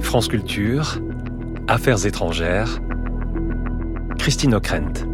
France Culture, Affaires étrangères, Christine O'Krent.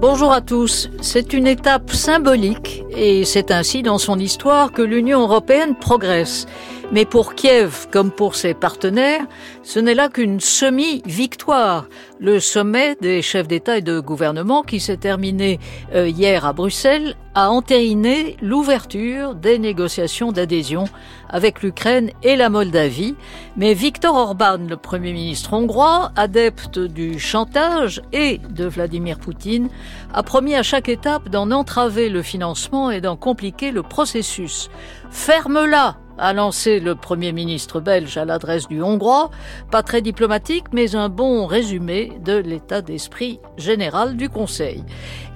Bonjour à tous. C'est une étape symbolique et c'est ainsi dans son histoire que l'Union européenne progresse. Mais pour Kiev, comme pour ses partenaires, ce n'est là qu'une semi-victoire. Le sommet des chefs d'État et de gouvernement qui s'est terminé euh, hier à Bruxelles a entériné l'ouverture des négociations d'adhésion avec l'Ukraine et la Moldavie. Mais Viktor Orban, le Premier ministre hongrois, adepte du chantage et de Vladimir Poutine, a promis à chaque étape d'en entraver le financement et d'en compliquer le processus. Ferme-la a lancé le Premier ministre belge à l'adresse du Hongrois, pas très diplomatique, mais un bon résumé de l'état d'esprit général du Conseil.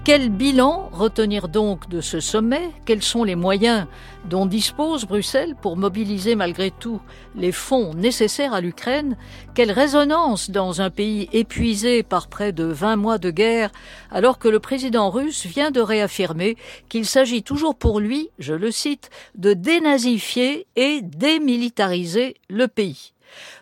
Quel bilan retenir donc de ce sommet? Quels sont les moyens dont dispose Bruxelles pour mobiliser malgré tout les fonds nécessaires à l'Ukraine? Quelle résonance dans un pays épuisé par près de 20 mois de guerre alors que le président russe vient de réaffirmer qu'il s'agit toujours pour lui, je le cite, de dénazifier et démilitariser le pays?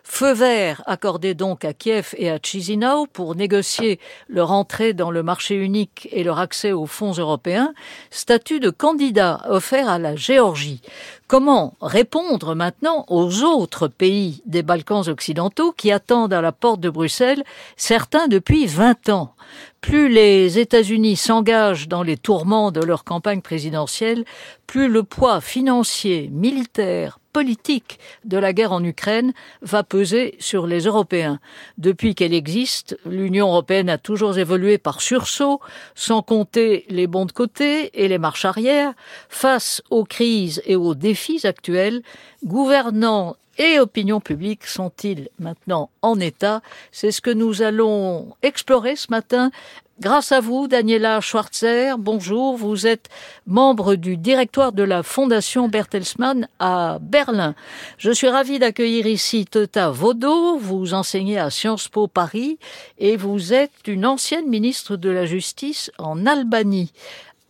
Feu vert accordé donc à Kiev et à Chisinau pour négocier leur entrée dans le marché unique et leur accès aux fonds européens, statut de candidat offert à la Géorgie. Comment répondre maintenant aux autres pays des Balkans occidentaux qui attendent à la porte de Bruxelles, certains depuis 20 ans? Plus les États-Unis s'engagent dans les tourments de leur campagne présidentielle, plus le poids financier, militaire, politique de la guerre en Ukraine va peser sur les Européens. Depuis qu'elle existe, l'Union européenne a toujours évolué par sursaut, sans compter les bons de côté et les marches arrière, face aux crises et aux défis actuels, gouvernants et opinion publique sont-ils maintenant en état? C'est ce que nous allons explorer ce matin Grâce à vous, Daniela Schwarzer, bonjour. Vous êtes membre du directoire de la Fondation Bertelsmann à Berlin. Je suis ravie d'accueillir ici Teta Vaudot. Vous enseignez à Sciences Po Paris et vous êtes une ancienne ministre de la Justice en Albanie.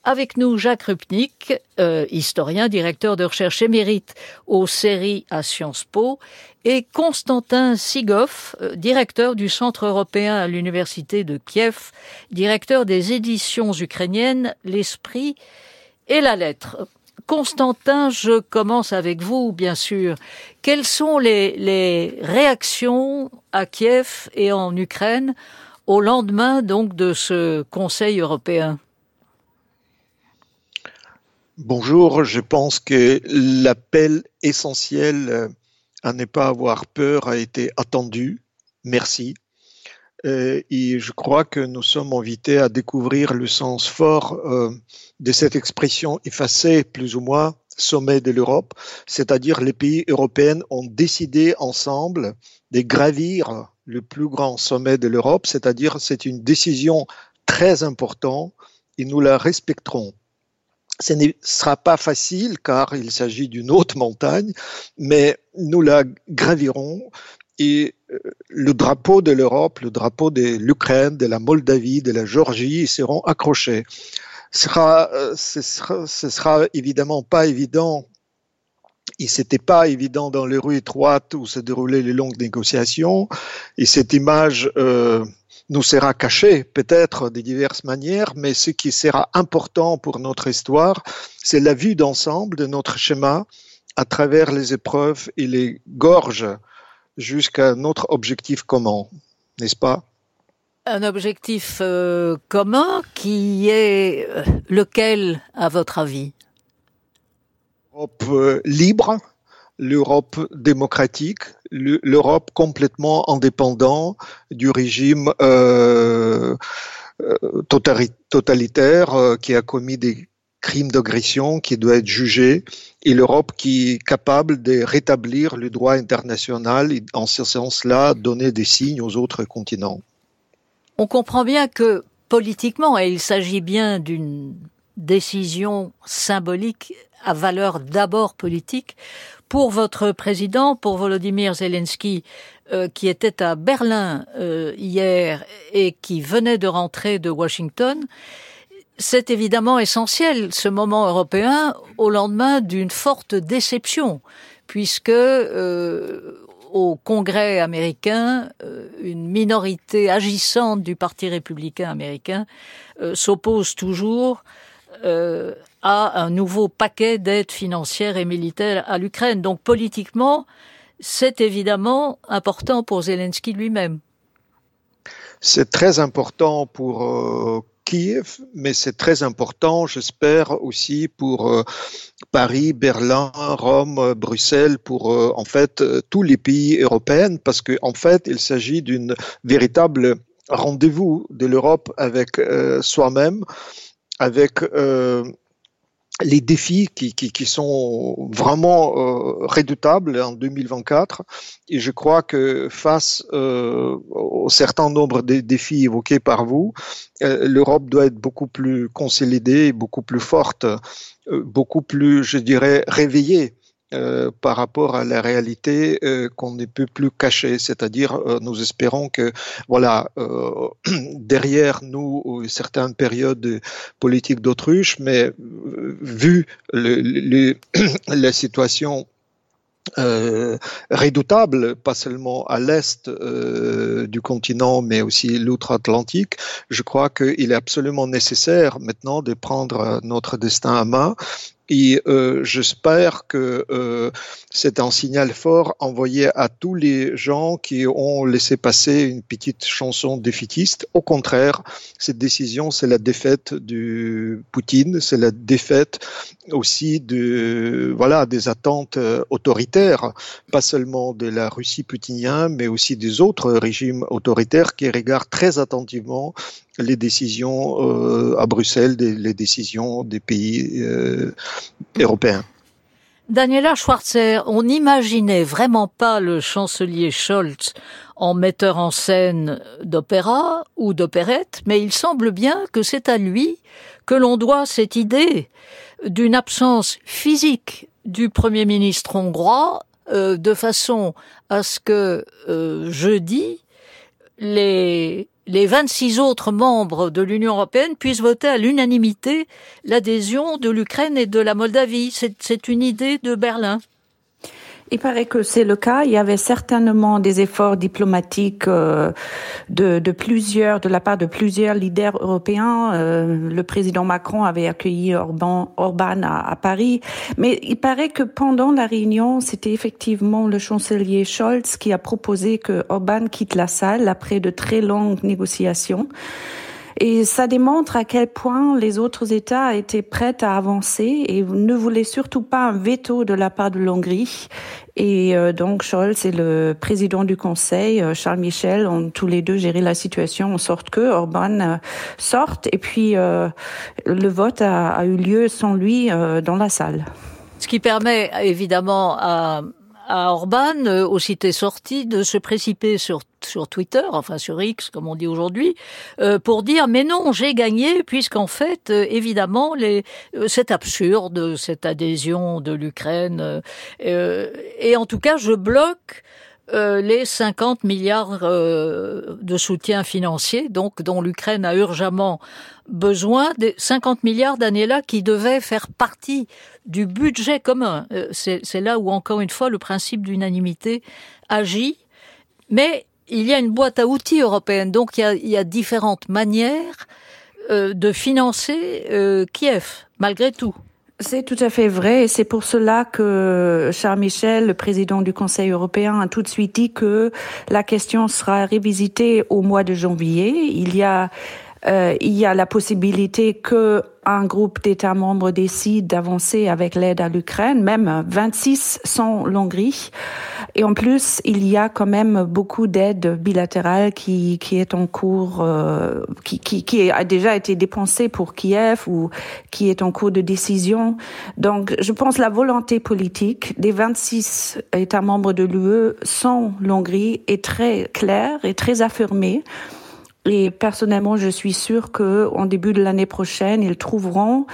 Avec nous, Jacques Rupnik, euh, historien, directeur de recherche émérite aux séries à Sciences Po, et Constantin Sigoff, euh, directeur du Centre européen à l'Université de Kiev, directeur des éditions ukrainiennes L'Esprit et la Lettre. Constantin, je commence avec vous, bien sûr. Quelles sont les, les réactions à Kiev et en Ukraine au lendemain donc de ce Conseil européen? Bonjour, je pense que l'appel essentiel euh, à ne pas avoir peur a été attendu. Merci. Euh, et je crois que nous sommes invités à découvrir le sens fort euh, de cette expression effacée, plus ou moins, sommet de l'Europe, c'est-à-dire les pays européens ont décidé ensemble de gravir le plus grand sommet de l'Europe, c'est-à-dire c'est une décision très importante et nous la respecterons. Ce ne sera pas facile car il s'agit d'une haute montagne, mais nous la gravirons et euh, le drapeau de l'Europe, le drapeau de l'Ukraine, de la Moldavie, de la Géorgie seront accrochés. Ce sera, euh, sera évidemment pas évident et c'était pas évident dans les rues étroites où se déroulaient les longues négociations. Et cette image euh, nous sera caché peut-être de diverses manières, mais ce qui sera important pour notre histoire, c'est la vue d'ensemble de notre schéma à travers les épreuves et les gorges jusqu'à notre objectif commun, n'est-ce pas? Un objectif euh, commun qui est euh, lequel à votre avis? L'Europe euh, libre, l'Europe démocratique, l'Europe complètement indépendante du régime euh, euh totalitaire euh, qui a commis des crimes d'agression, qui doit être jugé, et l'Europe qui est capable de rétablir le droit international et en ce sens-là donner des signes aux autres continents. On comprend bien que politiquement, il s'agit bien d'une décision symbolique à valeur d'abord politique pour votre président, pour Volodymyr Zelensky, euh, qui était à Berlin euh, hier et qui venait de rentrer de Washington. C'est évidemment essentiel, ce moment européen, au lendemain d'une forte déception, puisque euh, au Congrès américain, euh, une minorité agissante du Parti républicain américain euh, s'oppose toujours euh, à un nouveau paquet d'aides financières et militaires à l'Ukraine. Donc politiquement, c'est évidemment important pour Zelensky lui-même. C'est très important pour Kiev, mais c'est très important, j'espère aussi pour euh, Paris, Berlin, Rome, euh, Bruxelles, pour euh, en fait tous les pays européens, parce qu'en en fait il s'agit d'une véritable rendez-vous de l'Europe avec soi-même, avec les défis qui, qui, qui, sont vraiment euh, redoutables en 2024. Et je crois que face euh, au certain nombre de défis évoqués par vous, euh, l'Europe doit être beaucoup plus consolidée, beaucoup plus forte, euh, beaucoup plus, je dirais, réveillée. Euh, par rapport à la réalité euh, qu'on ne peut plus cacher, c'est-à-dire euh, nous espérons que voilà derrière nous certaines périodes politiques d'autruche, mais vu la situation redoutable, pas seulement à l'est du continent, mais aussi l'outre-Atlantique, je crois qu'il est absolument nécessaire maintenant de prendre notre destin à main et euh, j'espère que euh, c'est un signal fort envoyé à tous les gens qui ont laissé passer une petite chanson défaitiste. Au contraire, cette décision, c'est la défaite du Poutine, c'est la défaite aussi de voilà des attentes euh, autoritaires, pas seulement de la Russie putinienne, mais aussi des autres régimes autoritaires qui regardent très attentivement les décisions euh, à Bruxelles, les décisions des pays euh, européens. Daniela Schwarzer, on n'imaginait vraiment pas le chancelier Scholz en metteur en scène d'opéra ou d'opérette, mais il semble bien que c'est à lui que l'on doit cette idée d'une absence physique du Premier ministre hongrois, euh, de façon à ce que euh, jeudi, les les 26 autres membres de l'Union européenne puissent voter à l'unanimité l'adhésion de l'Ukraine et de la Moldavie. C'est une idée de Berlin. Il paraît que c'est le cas. Il y avait certainement des efforts diplomatiques euh, de, plusieurs, de la part de plusieurs leaders européens. Euh, le président Macron avait accueilli Orban, Orban à, à, Paris, mais il paraît que pendant la réunion, c'était effectivement le chancelier Scholz qui a proposé que Orban quitte la salle après de très longues négociations. Et ça démontre à quel point les autres États étaient prêts à avancer et ne voulaient surtout pas un veto de la part de l'Hongrie. Et euh, donc Scholz et le président du Conseil, euh, Charles Michel, ont tous les deux géré la situation en sorte que Orban euh, sorte. Et puis le vote a, eu lieu sans lui dans la salle. Ce qui permet évidemment à à Orban, euh, aussitôt sorti, de se précipiter sur, sur Twitter, enfin sur X, comme on dit aujourd'hui, euh, pour dire mais non, j'ai gagné, puisqu'en fait, euh, évidemment, les, c'est absurde cette adhésion de l'Ukraine, et en tout cas, je bloque euh, les 50 milliards euh, de soutien financier, donc dont l'Ukraine a urgemment besoin, des 50 milliards d'années-là qui devaient faire partie du budget commun. Euh, c'est là où, encore une fois, le principe d'unanimité agit. Mais il y a une boîte à outils européenne, donc il y a différentes manières de financer Kiev, malgré tout. C'est tout à fait vrai et c'est pour cela que Charles Michel, le président du Conseil européen, a tout de suite dit que la question sera révisitée au mois de janvier. Il y a euh, il y a la possibilité que un groupe d'États membres décide d'avancer avec l'aide à l'Ukraine, même 26 sans l'Hongrie. Et en plus, il y a quand même beaucoup d'aide bilatérale qui, qui est en cours, euh, qui, qui, qui, a déjà été dépensée pour Kiev ou qui est en cours de décision. Donc, je pense la volonté politique des 26 États membres de l'UE sans l'Hongrie est très claire et très affirmée. Et personnellement, je suis sûre que en début de l'année prochaine, ils trouveront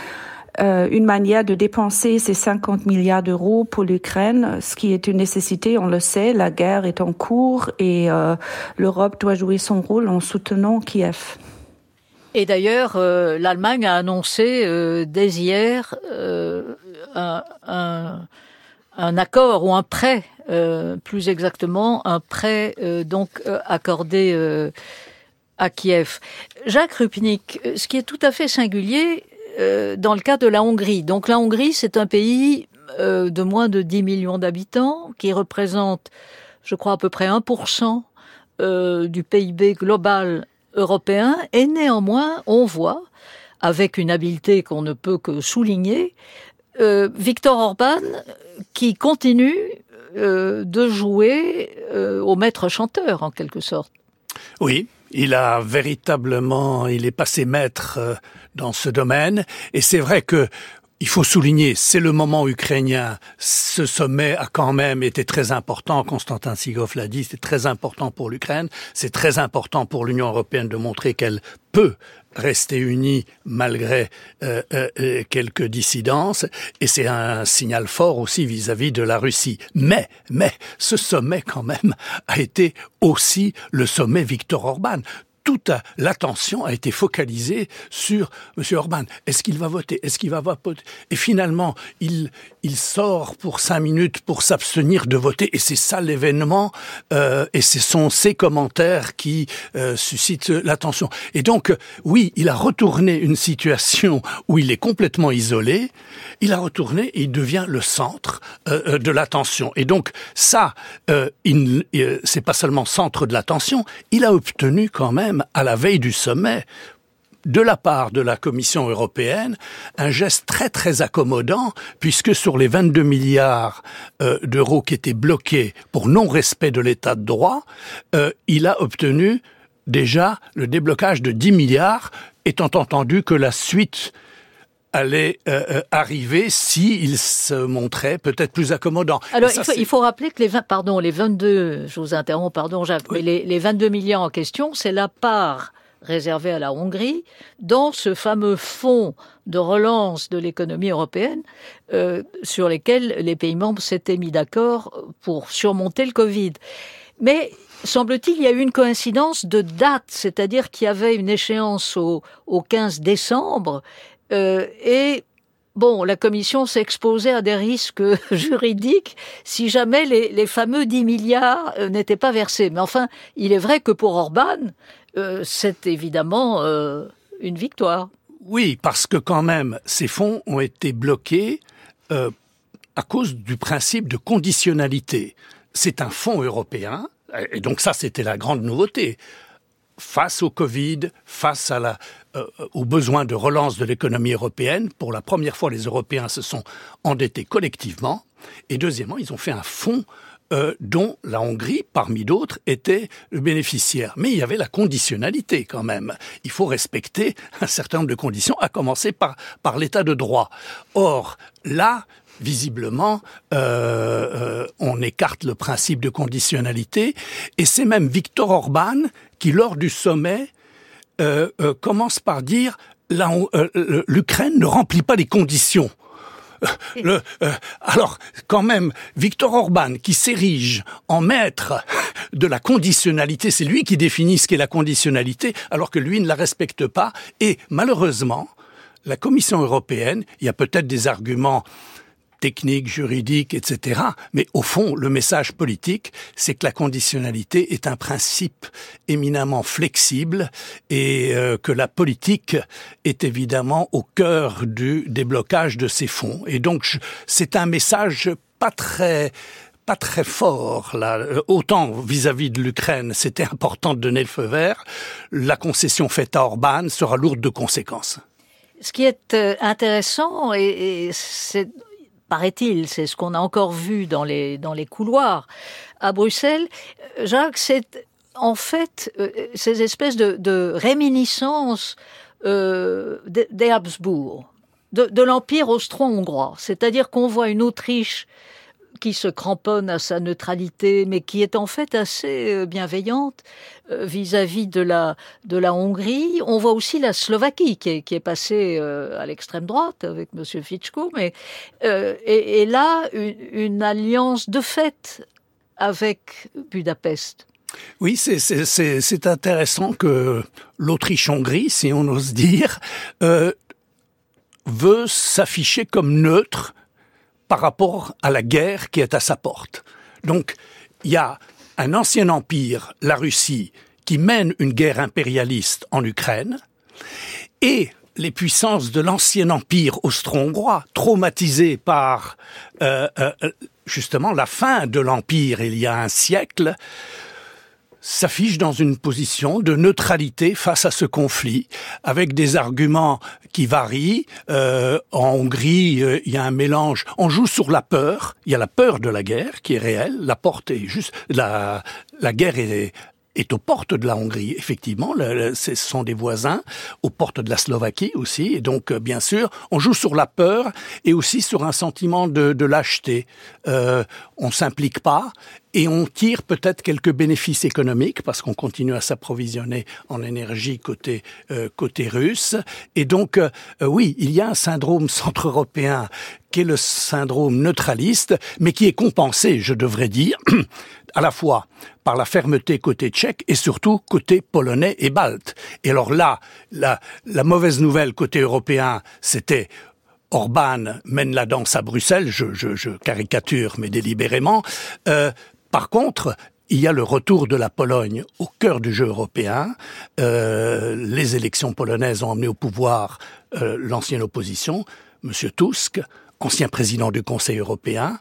euh, une manière de dépenser ces 50 milliards d'euros pour l'Ukraine, ce qui est une nécessité, on le sait, la guerre est en cours et euh, l'Europe doit jouer son rôle en soutenant Kiev. Et d'ailleurs, euh, l'Allemagne a annoncé dès hier un, un, un, accord ou un prêt, plus exactement, un prêt donc accordé à Kiev. Jacques Rupnik, ce qui est tout à fait singulier dans le cas de la Hongrie. Donc la Hongrie, c'est un pays de moins de 10 millions d'habitants qui représente, je crois, à peu près 1% du PIB global européen, et néanmoins, on voit, avec une habileté qu'on ne peut que souligner, euh, Victor Orban qui continue euh, de jouer euh, au maître chanteur, en quelque sorte. Oui, il a véritablement, il est passé maître euh, dans ce domaine, et c'est vrai que il faut souligner, c'est le moment ukrainien. Ce sommet a quand même été très important. Constantin Sigov l'a dit, c'est très important pour l'Ukraine. C'est très important pour l'Union européenne de montrer qu'elle peut rester unie malgré euh, euh, quelques dissidences et c'est un signal fort aussi vis-à-vis -vis de la Russie. Mais, mais, ce sommet quand même a été aussi le sommet Victor Orban toute l'attention a été focalisée sur M. Orban. Est-ce qu'il va voter? Est-ce qu'il va voter Et finalement, il, il sort pour cinq minutes pour s'abstenir de voter. Et c'est ça l'événement. Euh, et ce sont ces commentaires qui euh, suscitent l'attention. Et donc, oui, il a retourné une situation où il est complètement isolé. Il a retourné et il devient le centre euh, de l'attention. Et donc, ça, euh, c'est pas seulement centre de l'attention. Il a obtenu quand même à la veille du sommet, de la part de la Commission européenne, un geste très très accommodant, puisque sur les 22 milliards euh, d'euros qui étaient bloqués pour non-respect de l'état de droit, euh, il a obtenu déjà le déblocage de 10 milliards, étant entendu que la suite allait euh, euh arriver s'il se montrait peut-être plus accommodant. Alors il, faut, il, faut, rappeler que les 20, pardon, les 22, je vous interromps, pardon Jacques, oui. mais les, les 22 milliards en question, c'est la part réservée à la Hongrie dans ce fameux fonds de relance de l'économie européenne euh, sur lesquels les pays membres s'étaient mis d'accord pour surmonter le Covid. Mais semble-t-il, il y a eu une coïncidence de date, c'est-à-dire qu'il y avait une échéance au, au 15 décembre et bon, la commission exposée à des risques juridiques si jamais les, fameux 10 milliards euh, n'étaient pas versés. Mais enfin, il est vrai que pour Orban, euh, c'est évidemment euh, une victoire. Oui, parce que quand même, ces fonds ont été bloqués euh, à cause du principe de conditionnalité. C'est un fonds européen, et donc ça, c'était la grande nouveauté face au Covid, face à la, euh, aux besoins de relance de l'économie européenne, pour la première fois, les Européens se sont endettés collectivement. Et deuxièmement, ils ont fait un fonds euh, dont la Hongrie, parmi d'autres, était le bénéficiaire. Mais il y avait la conditionnalité quand même. Il faut respecter un certain nombre de conditions, à commencer par, l'état de droit. Or, là, visiblement, euh, euh, on écarte le principe de conditionnalité, et c'est même Victor Orban qui, lors du sommet, euh, euh, commence par dire euh, l'Ukraine ne remplit pas les conditions. Le, euh, alors, quand même, Victor Orban, qui s'érige en maître de la conditionnalité, c'est lui qui définit ce qu'est la conditionnalité, alors que lui ne la respecte pas. Et malheureusement, la Commission européenne, il y a peut-être des arguments techniques, juridiques, etc. Mais au fond, le message politique, c'est que la conditionnalité est un principe éminemment flexible et euh, que la politique est évidemment au cœur du déblocage de ces fonds. Et donc, c'est un message pas très pas très fort là. Autant vis-à-vis -vis de l'Ukraine, c'était important de donner le feu vert. La concession faite à Orban sera lourde de conséquences. Ce qui est euh, intéressant, et c'est paraît-il, c'est ce qu'on a encore vu dans les, dans les couloirs à Bruxelles, Jacques, c'est en fait euh, ces espèces de, réminiscences euh, des Habsbourg, de l'Empire austro-hongrois. C'est-à-dire qu'on voit une Autriche qui se cramponne à sa neutralité, mais qui est en fait assez euh, bienveillante euh, vis-à-vis de la de la Hongrie. On voit aussi la Slovaquie qui est, qui est passée euh, à l'extrême droite avec Monsieur Fichko, mais et, là une, une alliance de fait avec Budapest. Oui, c'est intéressant que l'Autriche-Hongrie, si on ose dire, euh, veut s'afficher comme neutre par rapport à la guerre qui est à sa porte. Donc, il y a un ancien empire, la Russie, qui mène une guerre impérialiste en Ukraine, et les puissances de l'ancien empire austro-hongrois, traumatisées par euh, euh, justement la fin de l'empire il y a un siècle, s'affiche dans une position de neutralité face à ce conflit, avec des arguments qui varient. Euh, en Hongrie, euh, il y a un mélange. On joue sur la peur. Il y a la peur de la guerre qui est réelle. La porte est juste. La, la guerre est est aux portes de la Hongrie. Effectivement, ce sont des voisins, aux portes de la Slovaquie aussi. Et donc, euh, bien sûr, on joue sur la peur et aussi sur un sentiment de, de lâcheté. Euh, on s'implique pas et on tire peut-être quelques bénéfices économiques parce qu'on continue à s'approvisionner en énergie côté euh, côté russe et donc euh, oui il y a un syndrome centre-européen qui est le syndrome neutraliste mais qui est compensé je devrais dire à la fois par la fermeté côté tchèque et surtout côté polonais et balte et alors là la, la mauvaise nouvelle côté européen c'était Orban mène la danse à Bruxelles, je, je, je caricature mais délibérément. Euh, par contre, il y a le retour de la Pologne au cœur du jeu européen. Euh, les élections polonaises ont emmené au pouvoir euh, l'ancienne opposition, M. Tusk, ancien président du Conseil européen,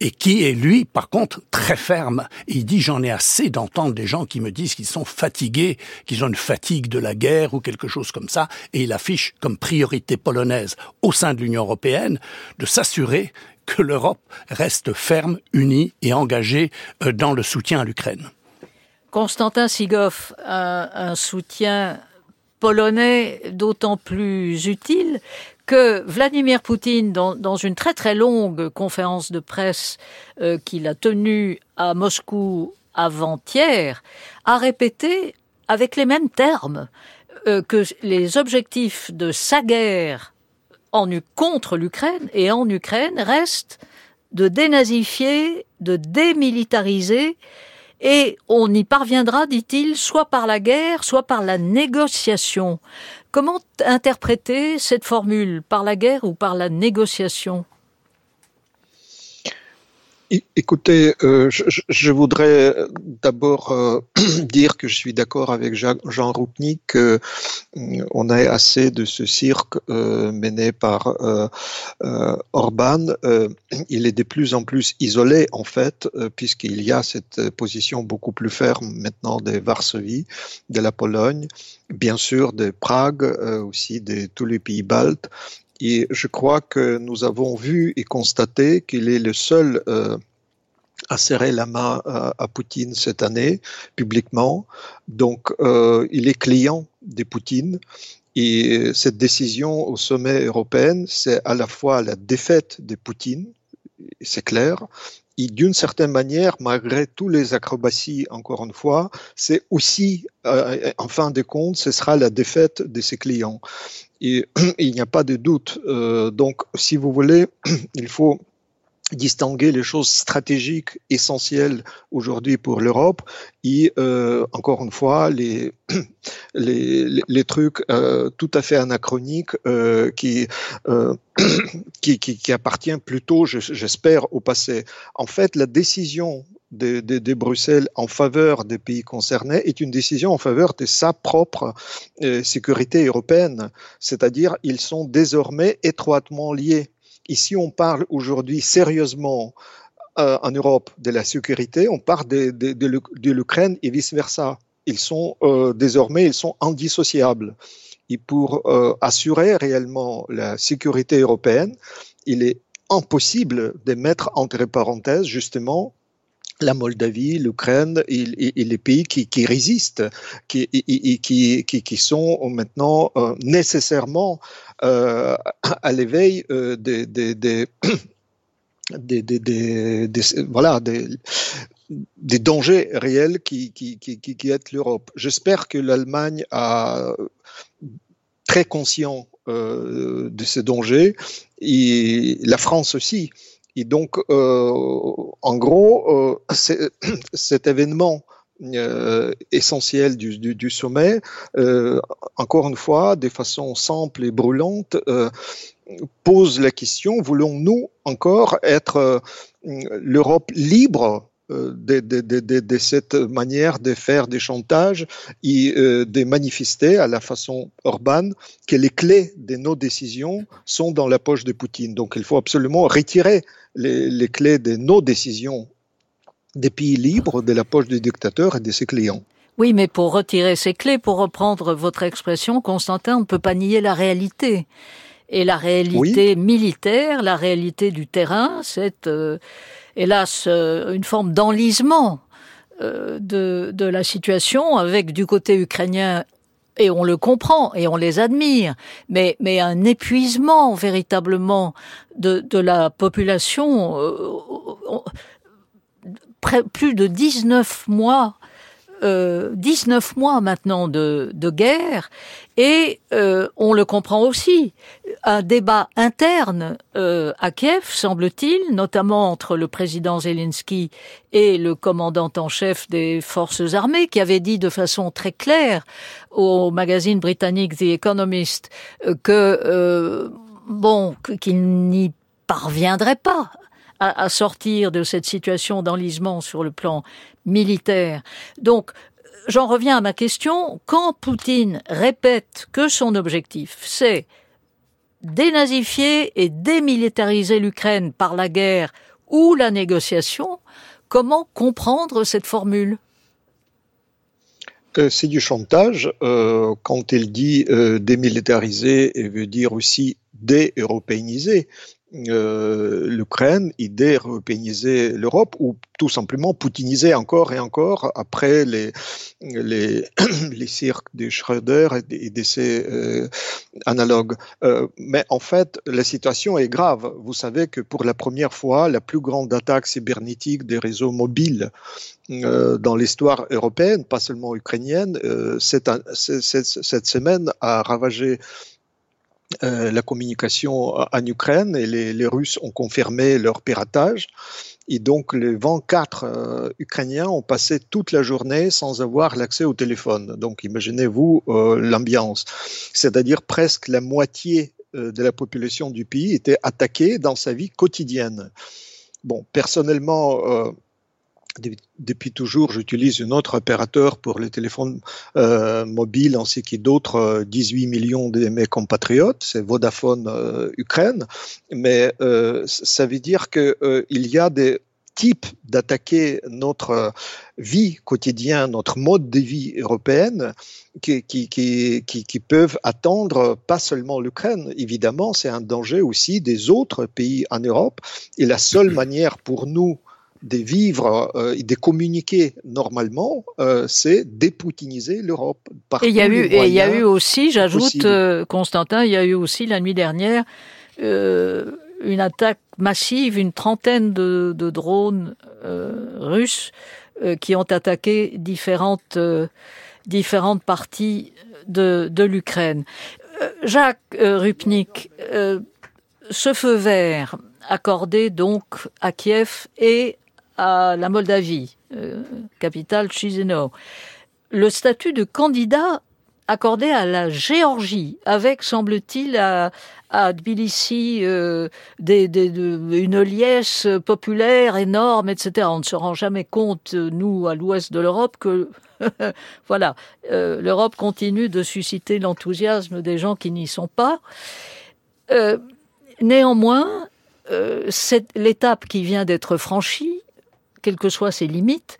et qui est, lui, par contre, très ferme. Il dit, j'en ai assez d'entendre des gens qui me disent qu'ils sont fatigués, qu'ils ont une fatigue de la guerre ou quelque chose comme ça, et il affiche comme priorité polonaise au sein de l'Union européenne de s'assurer que l'Europe reste ferme, unie et engagée euh, dans le soutien à l'Ukraine. Constantin Sigov a un soutien polonais d'autant plus utile que Vladimir Poutine, dans, dans, une très très longue conférence de presse euh, qu'il a tenue à Moscou avant-hier, a répété avec les mêmes termes euh, que les objectifs de sa guerre en, contre l'Ukraine et en Ukraine reste de dénazifier, de démilitariser, et on y parviendra, dit-il, soit par la guerre, soit par la négociation. Comment interpréter cette formule, par la guerre ou par la négociation? Écoutez, euh, je, voudrais d'abord euh, dire que je suis d'accord avec Jean, Jean Roupnik qu'on euh, a assez de ce cirque euh, mené par euh, euh, Orban. il est de plus en plus isolé, en fait, puisqu'il y a cette position beaucoup plus ferme maintenant de Varsovie, de la Pologne, bien sûr de Prague, aussi de tous les pays baltes, et je crois que nous avons vu et constaté qu'il est le seul euh, à serrer la main à, Poutine cette année publiquement. Donc, euh, il est client de Poutine. Et cette décision au sommet européen, c'est à la fois la défaite de Poutine, c'est clair, et d'une certaine manière, malgré tous les acrobaties, encore une fois, c'est aussi, euh, en fin de compte, ce sera la défaite de ses clients. Et il n'y a pas de doute. Euh, donc, si vous voulez, il faut distinguer les choses stratégiques essentielles aujourd'hui pour l'Europe et euh, encore une fois les les, trucs euh, tout à fait anachroniques euh, qui, qui, qui appartient plutôt j'espère au passé. En fait, la décision de, de, de, Bruxelles en faveur des pays concernés est une décision en faveur de sa propre sécurité européenne, c'est-à-dire ils sont désormais étroitement liés Ici, on parle aujourd'hui sérieusement euh, en Europe de la sécurité, on parle de, l'Ukraine et vice-versa. Ils sont euh, désormais, ils sont indissociables. Et pour euh, assurer réellement la sécurité européenne, il est impossible de mettre entre parenthèses justement la Moldavie, l'Ukraine et, les pays qui, résistent, qui, sont maintenant euh, nécessairement euh, à l'éveil des, dangers réels qui, qui, l'Europe. J'espère que l'Allemagne a très conscient euh, de ces dangers et la France aussi. Et donc, euh, en gros, euh, cet événement euh, essentiel du, du, du sommet, euh, encore une fois, de façon simple et brûlante, euh, pose la question, voulons-nous encore être euh, l'Europe libre de, de, de, de, cette manière de faire des chantages et euh, de manifester à la façon urbaine que les clés de nos décisions sont dans la poche de Poutine. Donc il faut absolument retirer les, les clés de nos décisions des pays libres de la poche du dictateur et de ses clients. Oui, mais pour retirer ces clés, pour reprendre votre expression, Constantin, on ne peut pas nier la réalité. Et la réalité oui. militaire, la réalité du terrain, c'est euh, hélas euh, une forme d'enlisement euh, de, la situation avec du côté ukrainien et on le comprend et on les admire, mais, un épuisement véritablement de, de la population. Euh, plus de 19 mois euh, 19 mois maintenant de, guerre et euh, on le comprend aussi un débat interne euh, à Kiev semble-t-il notamment entre le président Zelensky et le commandant en chef des forces armées qui avait dit de façon très claire au magazine britannique The Economist euh, que euh, bon qu'il n'y parviendrait pas à sortir de cette situation d'enlisement sur le plan militaire. Donc, j'en reviens à ma question. Quand Poutine répète que son objectif, c'est dénazifier et démilitariser l'Ukraine par la guerre ou la négociation, comment comprendre cette formule? Euh, c'est du chantage. Euh, quand il dit euh, démilitariser, et veut dire aussi dé-européaniser euh, l'Ukraine, idée européaniser l'Europe ou tout simplement poutiniser encore et encore après les, les, les cirques de Schröder et de ses euh, analogues. Euh, mais en fait, la situation est grave. Vous savez que pour la première fois, la plus grande attaque cybernétique des réseaux mobiles euh, dans l'histoire européenne, pas seulement ukrainienne, cette semaine a ravagé euh, la communication en Ukraine et les, Russes ont confirmé leur piratage. Et donc les 24 euh, Ukrainiens ont passé toute la journée sans avoir l'accès au téléphone. Donc imaginez-vous euh, l'ambiance. C'est-à-dire presque la moitié de la population du pays était attaquée dans sa vie quotidienne. Bon, personnellement, depuis toujours, j'utilise un autre opérateur pour les téléphones euh, mobiles ainsi que d'autres euh, 18 millions de mes compatriotes, c'est Vodafone euh, Ukraine. Mais euh, ça veut dire qu'il euh, y a des types d'attaquer notre vie quotidienne, notre mode de vie européenne qui, qui, qui, qui, qui peuvent attendre pas seulement l'Ukraine. Évidemment, c'est un danger aussi des autres pays en Europe. Et la seule manière pour nous de vivre euh, et de communiquer normalement, euh, c'est dépoutiniser l'Europe. Et il y a eu, et il y a eu aussi, j'ajoute, euh, Constantin, il y a eu aussi la nuit dernière une attaque massive, une trentaine de, de drones russes qui ont attaqué différentes, différentes parties de, de l'Ukraine. Jacques Rupnik, ce feu vert accordé donc à Kiev et à la Moldavie, euh, capitale Chisinau. Le statut de candidat accordé à la Géorgie, avec, semble-t-il, à, à Tbilissi euh, une liesse populaire énorme, etc. On ne se rend jamais compte, nous, à l'ouest de l'Europe, que voilà, euh, l'Europe continue de susciter l'enthousiasme des gens qui n'y sont pas. Euh, néanmoins, euh, l'étape qui vient d'être franchie quelles que soient ses limites,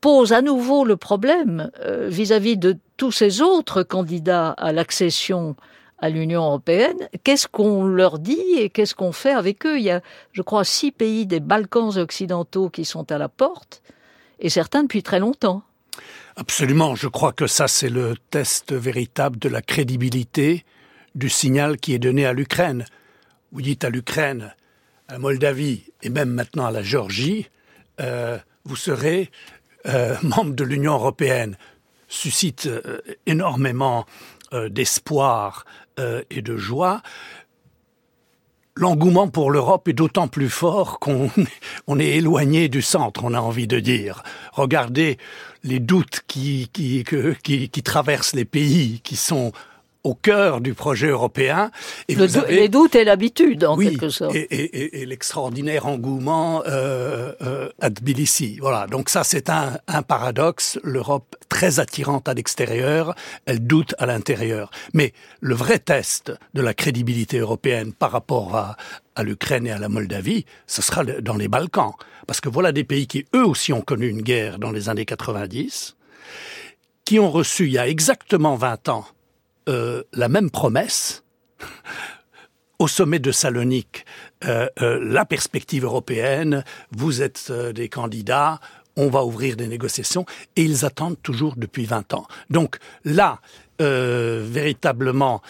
pose à nouveau le problème euh, vis-à-vis -vis de tous ces autres candidats à l'accession à l'Union européenne. Qu'est-ce qu'on leur dit et qu'est-ce qu'on fait avec eux? Il y a, je crois, six pays des Balkans occidentaux qui sont à la porte, et certains depuis très longtemps. Absolument, je crois que ça c'est le test véritable de la crédibilité du signal qui est donné à l'Ukraine. Vous dites à l'Ukraine, à Moldavie et même maintenant à la Géorgie, euh, vous serez euh, membre de l'Union européenne, suscite euh, énormément euh, d'espoir et de joie. L'engouement pour l'Europe est d'autant plus fort qu'on on est éloigné du centre, on a envie de dire. Regardez les doutes qui, qui, qui, qui traversent les pays qui sont au cœur du projet européen. Et le vous avez... Les doutes et l'habitude, en oui, quelque sorte. Et, et, et l'extraordinaire engouement euh, euh, à Tbilissi. Voilà. Donc ça, c'est un, un paradoxe. L'Europe très attirante à l'extérieur, elle doute à l'intérieur. Mais le vrai test de la crédibilité européenne par rapport à, à l'Ukraine et à la Moldavie, ce sera dans les Balkans. Parce que voilà des pays qui, eux aussi, ont connu une guerre dans les années 90, qui ont reçu, il y a exactement 20 ans, euh, la même promesse au sommet de Salonique, euh, euh, la perspective européenne, vous êtes des candidats, on va ouvrir des négociations, et ils attendent toujours depuis 20 ans. Donc là, véritablement,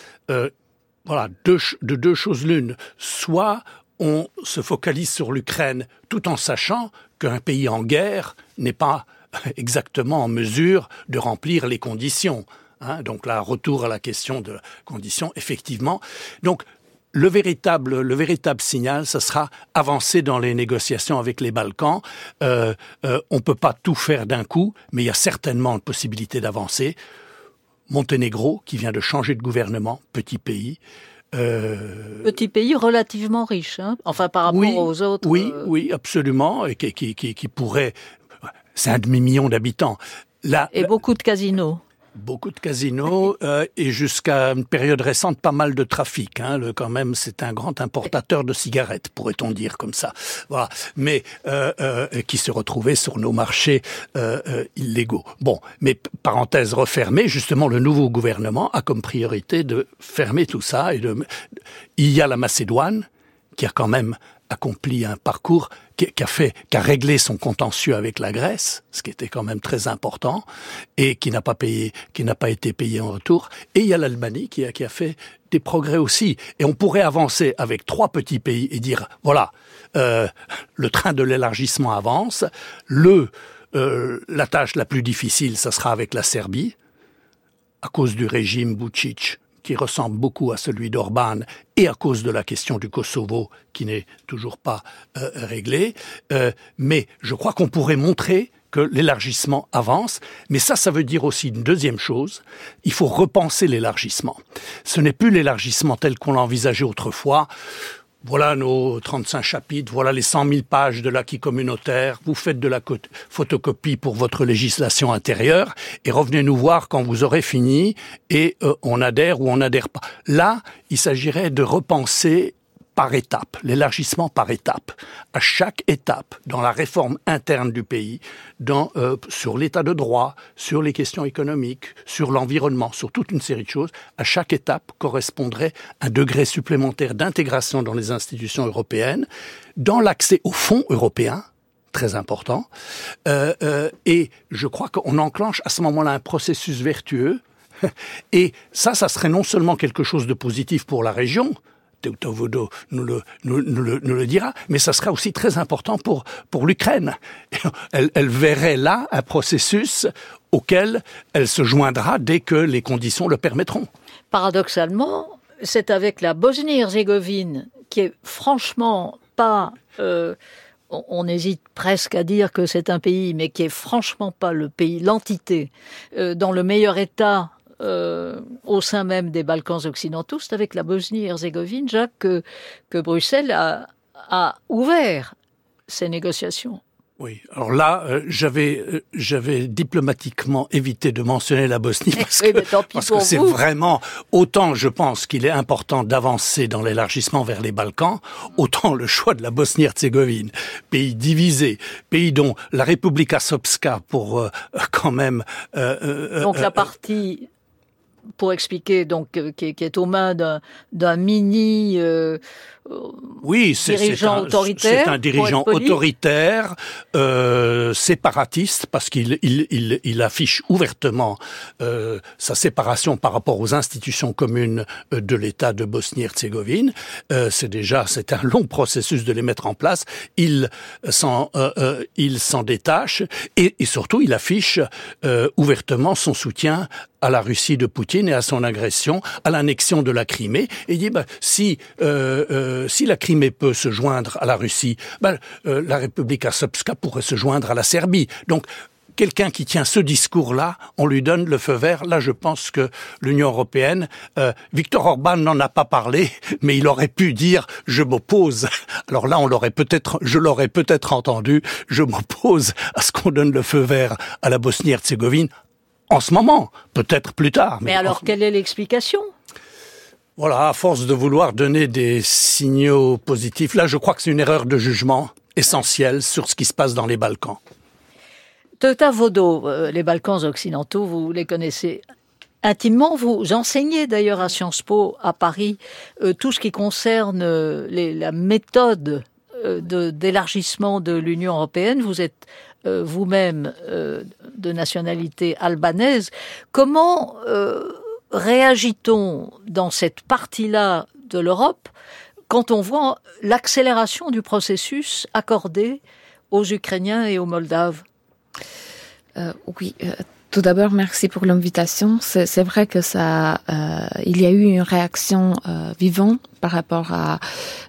voilà, de deux choses l'une, soit on se focalise sur l'Ukraine tout en sachant qu'un pays en guerre n'est pas exactement en mesure de remplir les conditions. Hein, donc là, retour à la question de conditions, effectivement. Donc, le véritable, le véritable signal, ce sera avancer dans les négociations avec les Balkans. Euh, euh, on ne peut pas tout faire d'un coup, mais il y a certainement une possibilité d'avancer. Monténégro, qui vient de changer de gouvernement, petit pays. Euh... Petit pays relativement riche, hein enfin par rapport oui, aux autres. Oui, euh... oui, absolument, et qui, qui, qui, qui pourrait. C'est un demi-million d'habitants. Là, et beaucoup de casinos beaucoup de casinos euh, et jusqu'à une période récente pas mal de trafic. Hein, le, quand même, c'est un grand importateur de cigarettes, pourrait-on dire comme ça. Voilà. Mais euh, euh, qui se retrouvait sur nos marchés euh, euh, illégaux. Bon, mais parenthèse refermée. Justement, le nouveau gouvernement a comme priorité de fermer tout ça et de. Il y a la Macédoine qui a quand même accompli un parcours qui, a fait, qui a réglé son contentieux avec la Grèce, ce qui était quand même très important, et qui n'a pas payé, qui n'a pas été payé en retour. Et il y a l'Allemagne qui a, qui a fait des progrès aussi. Et on pourrait avancer avec trois petits pays et dire voilà, euh, le train de l'élargissement avance. Le euh, la tâche la plus difficile, ça sera avec la Serbie, à cause du régime Vucic qui ressemble beaucoup à celui d'Orban et à cause de la question du Kosovo qui n'est toujours pas euh, réglée. Euh, mais je crois qu'on pourrait montrer que l'élargissement avance, mais ça, ça veut dire aussi une deuxième chose, il faut repenser l'élargissement. Ce n'est plus l'élargissement tel qu'on l'envisageait autrefois, voilà nos 35 chapitres, voilà les 100 000 pages de l'acquis communautaire, vous faites de la photocopie pour votre législation intérieure et revenez nous voir quand vous aurez fini et euh, on adhère ou on n'adhère pas. Là, il s'agirait de repenser par étapes, l'élargissement par étapes, à chaque étape dans la réforme interne du pays, dans, euh, sur l'état de droit, sur les questions économiques, sur l'environnement, sur toute une série de choses, à chaque étape correspondrait un degré supplémentaire d'intégration dans les institutions européennes, dans l'accès aux fonds européens, très important, euh, euh, et je crois qu'on enclenche à ce moment-là un processus vertueux, et ça, ça serait non seulement quelque chose de positif pour la région, Teutovodo nous le, nous, le, dira, mais ça sera aussi très important pour, l'Ukraine. Elle, elle verrait là un processus auquel elle se joindra dès que les conditions le permettront. Paradoxalement, c'est avec la Bosnie-Herzégovine qui est franchement pas euh, on hésite presque à dire que c'est un pays, mais qui est franchement pas le pays, l'entité, euh, dans le meilleur état euh, au sein même des Balkans occidentaux, c'est avec la Bosnie-Herzégovine, Jacques, que, que Bruxelles a, a ouvert ces négociations. Oui, alors là, euh, j'avais euh, j'avais diplomatiquement évité de mentionner la Bosnie parce que c'est vraiment autant je pense qu'il est important d'avancer dans l'élargissement vers les Balkans, autant le choix de la Bosnie-Herzégovine, pays divisé, pays dont la République Srpska pour euh, quand même donc la partie pour expliquer donc euh, qui, est, aux mains d'un mini euh, oui, c'est un, un dirigeant autoritaire, euh, séparatiste, parce qu'il il, il, il, affiche ouvertement euh, sa séparation par rapport aux institutions communes euh, de l'État de Bosnie-Herzégovine. Euh, c'est déjà, c'est un long processus de les mettre en place. Il s'en, euh, euh, il s'en détache et, et, surtout, il affiche ouvertement son soutien à la Russie de Poutine et à son agression, à l'annexion de la Crimée. Et il dit, bah, si, euh, euh, si la Crimée peut se joindre à la Russie, bah, euh, la République Asopska pourrait se joindre à la Serbie. Donc, quelqu'un qui tient ce discours-là, on lui donne le feu vert. Là, je pense que l'Union européenne, euh, Victor Orban n'en a pas parlé, mais il aurait pu dire je m'oppose. Alors là, on l'aurait peut-être, je l'aurais peut-être entendu. Je m'oppose à ce qu'on donne le feu vert à la Bosnie-Herzégovine en ce moment, peut-être plus tard. Mais, alors, quelle est l'explication? Voilà, à force de vouloir donner des signaux positifs, là, je crois que c'est une erreur de jugement essentielle sur ce qui se passe dans les Balkans. Teuta Vodo, euh, les Balkans occidentaux, vous les connaissez intimement. Vous enseignez d'ailleurs à Sciences Po à Paris euh, tout ce qui concerne euh, la méthode d'élargissement de l'Union européenne. Vous êtes vous-même de nationalité albanaise, comment réagit-on dans cette partie-là de l'Europe quand on voit l'accélération du processus accordé aux Ukrainiens et aux Moldaves? Oui, tout d'abord, merci pour l'invitation. C'est vrai que ça, euh, il y a eu une réaction euh, vivante par rapport à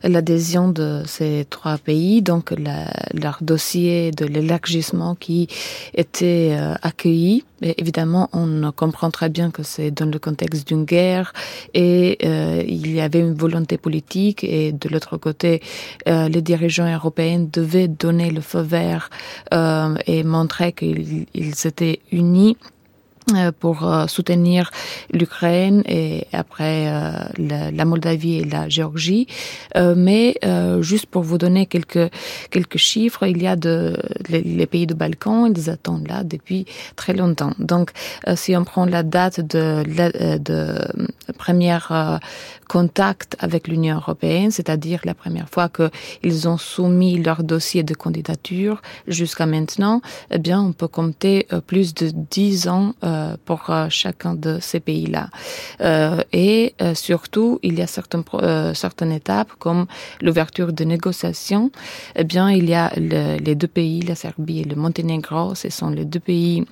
l'adhésion de ces trois pays, donc la, leur dossier de l'élargissement qui était euh, accueilli. Évidemment, on comprend très bien que c'est dans le contexte d'une guerre et euh, il y avait une volonté politique et de l'autre côté, euh, les dirigeants européens devaient donner le feu vert euh, et montrer qu'ils étaient unis pour euh, soutenir l'Ukraine et après euh, la, Moldavie et la Géorgie. mais juste pour vous donner quelques quelques chiffres, il y a de les, pays de Balkans, ils attendent là depuis très longtemps. Donc, si on prend la date de, la, de première contact avec l'Union européenne, c'est-à-dire la première fois qu'ils ont soumis leur dossier de candidature jusqu'à maintenant, eh bien, on peut compter plus de dix ans euh, pour euh, chacun de ces pays-là. Euh, et surtout, il y a certaines, certaines étapes comme l'ouverture de négociations. Eh bien, il y a le, les deux pays, la Serbie et le Monténégro, ce sont les deux pays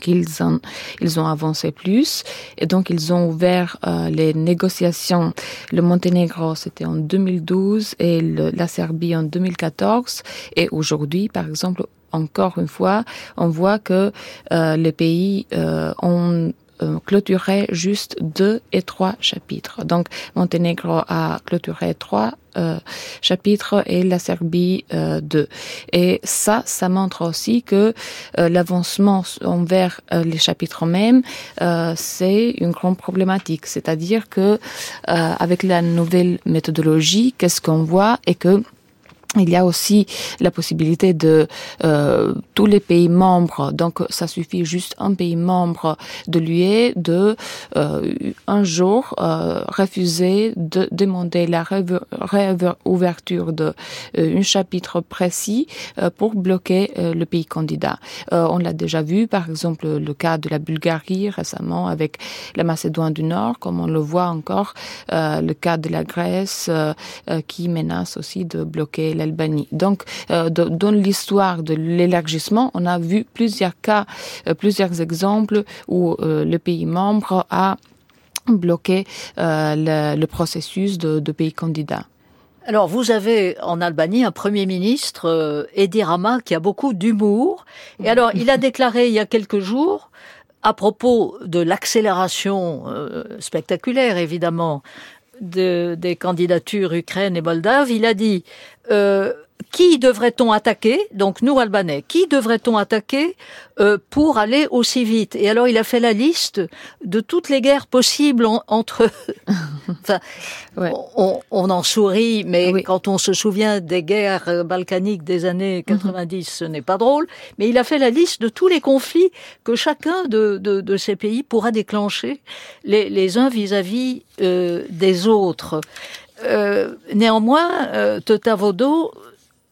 qu'ils ont, ils ont avancé plus et donc ils ont ouvert euh, les négociations. Le Monténégro, c'était en 2012 et la Serbie en 2014 et aujourd'hui, par exemple, encore une fois, on voit que euh, les pays euh, ont euh, clôturé juste deux et trois chapitres. Donc Monténégro a clôturé trois euh, chapitres et la Serbie euh, deux. Et ça, ça montre aussi que euh, l'avancement envers euh, les chapitres mêmes, euh, c'est une grande problématique. C'est-à-dire que avec la nouvelle méthodologie, qu'est-ce qu'on voit? Et que il y a aussi la possibilité de euh, tous les pays membres, donc ça suffit juste un pays membre de l'UE de euh, un jour euh, refuser de demander la réouverture de euh, un chapitre précis euh, pour bloquer euh, le pays candidat. on l'a déjà vu, par exemple, le cas de la Bulgarie récemment avec la Macédoine du Nord, comme on le voit encore, le cas de la Grèce qui menace aussi de bloquer l'Albanie. Donc, euh, de, dans l'histoire de l'élargissement, on a vu plusieurs cas, euh, plusieurs exemples où euh, le pays membre a bloqué le, le, processus de, de pays candidat. Alors, vous avez en Albanie un Premier ministre, Edi Rama, qui a beaucoup d'humour. Et alors, il a déclaré il y a quelques jours, à propos de l'accélération euh, spectaculaire, évidemment, de, des candidatures Ukraine et Moldave, il a dit euh, qui devrait-on attaquer Donc nous, Albanais, qui devrait-on attaquer euh, pour aller aussi vite? Et alors il a fait la liste de toutes les guerres possibles en, entre Enfin, on, en sourit, mais quand on se souvient des guerres euh, balkaniques des années 90, ce n'est pas drôle. Mais il a fait la liste de tous les conflits que chacun de, ces pays pourra déclencher, les, uns vis-à-vis euh, des autres. Euh, néanmoins, euh, Totavodo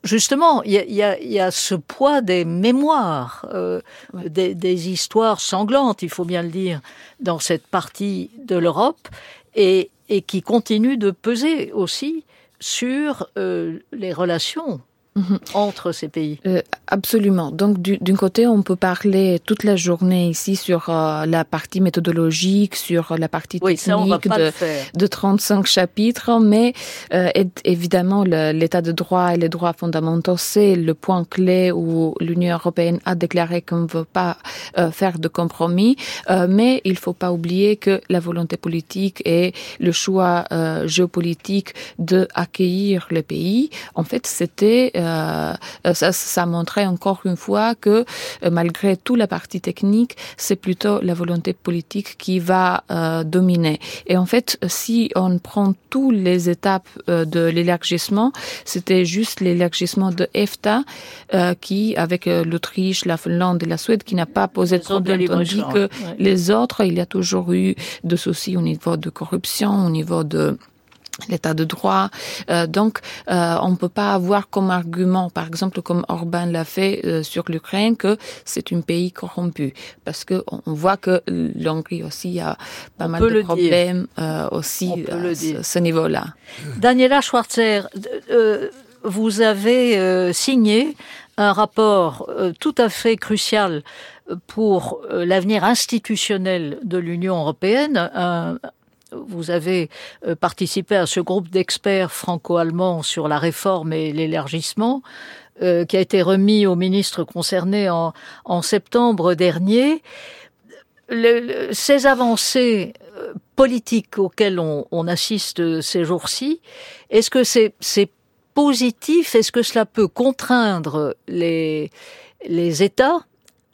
justement, il y a, ce poids des mémoires, euh, des, histoires sanglantes, il faut bien le dire, dans cette partie de l'Europe, et, qui continue de peser aussi sur euh, les relations Mhm. entre ces pays. Euh, absolument. Donc, d'un côté, on peut parler toute la journée ici sur euh, la partie méthodologique, sur la partie technique de, de 35 chapitres, mais euh, évidemment, l'état de droit et les droits fondamentaux, c'est le point clé où l'Union européenne a déclaré qu'on ne veut pas euh, faire de compromis, euh, mais il faut pas oublier que la volonté politique et le choix géopolitique de accueillir le pays, en fait, c'était euh, ça, ça montrait encore une fois que euh, malgré toute la partie technique, c'est plutôt la volonté politique qui va euh, dominer. Et en fait, si on prend toutes les étapes de l'élargissement, c'était juste l'élargissement de EFTA qui, avec l'Autriche, la Finlande et la Suède, qui n'a pas posé de problème, tandis que les autres, il y a toujours eu de soucis au niveau de corruption, au niveau de l'état de droit. Euh, donc, euh, on ne peut pas avoir comme argument, par exemple, comme Orban l'a fait euh, sur l'Ukraine, que c'est un pays corrompu, parce que on voit que l'Hongrie aussi a pas mal de problèmes aussi à ce, niveau-là. Daniela Schwarzer, vous avez signé un rapport tout à fait crucial pour l'avenir institutionnel de l'Union européenne, un, vous avez euh, participé à ce groupe d'experts franco-allemands sur la réforme et l'élargissement, euh, qui a été remis au ministre concerné en, septembre dernier. ces avancées euh, politiques auxquelles on, assiste ces jours-ci, est-ce que c'est positif? Est-ce que cela peut contraindre les, les États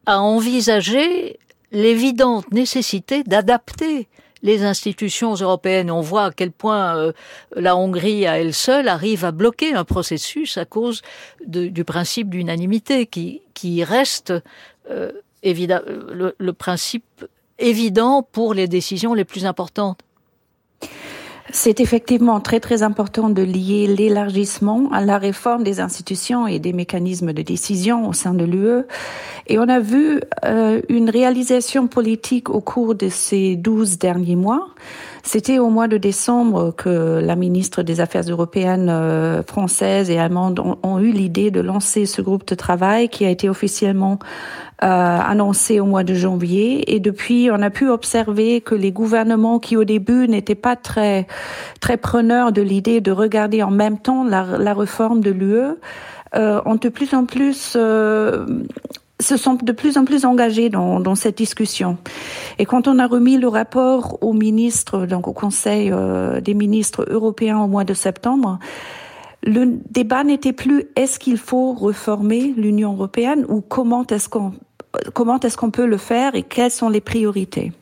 à envisager l'évidente nécessité d'adapter les institutions européennes. On voit à quel point euh, la Hongrie à elle seule arrive à bloquer un processus à cause du principe d'unanimité qui, reste euh, le principe évident pour les décisions les plus importantes. C'est effectivement très très important de lier l'élargissement à la réforme des institutions et des mécanismes de décision au sein de l'UE. Et on a vu euh, une réalisation politique au cours de ces douze derniers mois. C'était au mois de décembre que la ministre des Affaires européennes euh, française et allemande ont, eu l'idée de lancer ce groupe de travail qui a été officiellement annoncé au mois de janvier. Et depuis, on a pu observer que les gouvernements qui au début n'étaient pas très très preneurs de l'idée de regarder en même temps la, la réforme de l'UE euh, ont de plus en plus euh, se sont de plus en plus engagés dans, dans, cette discussion. Et quand on a remis le rapport au ministre, donc au Conseil euh, des ministres européens au mois de septembre, le débat n'était plus est-ce qu'il faut reformer l'Union européenne ou comment est-ce qu'on comment est-ce qu'on peut le faire et quelles sont les priorités.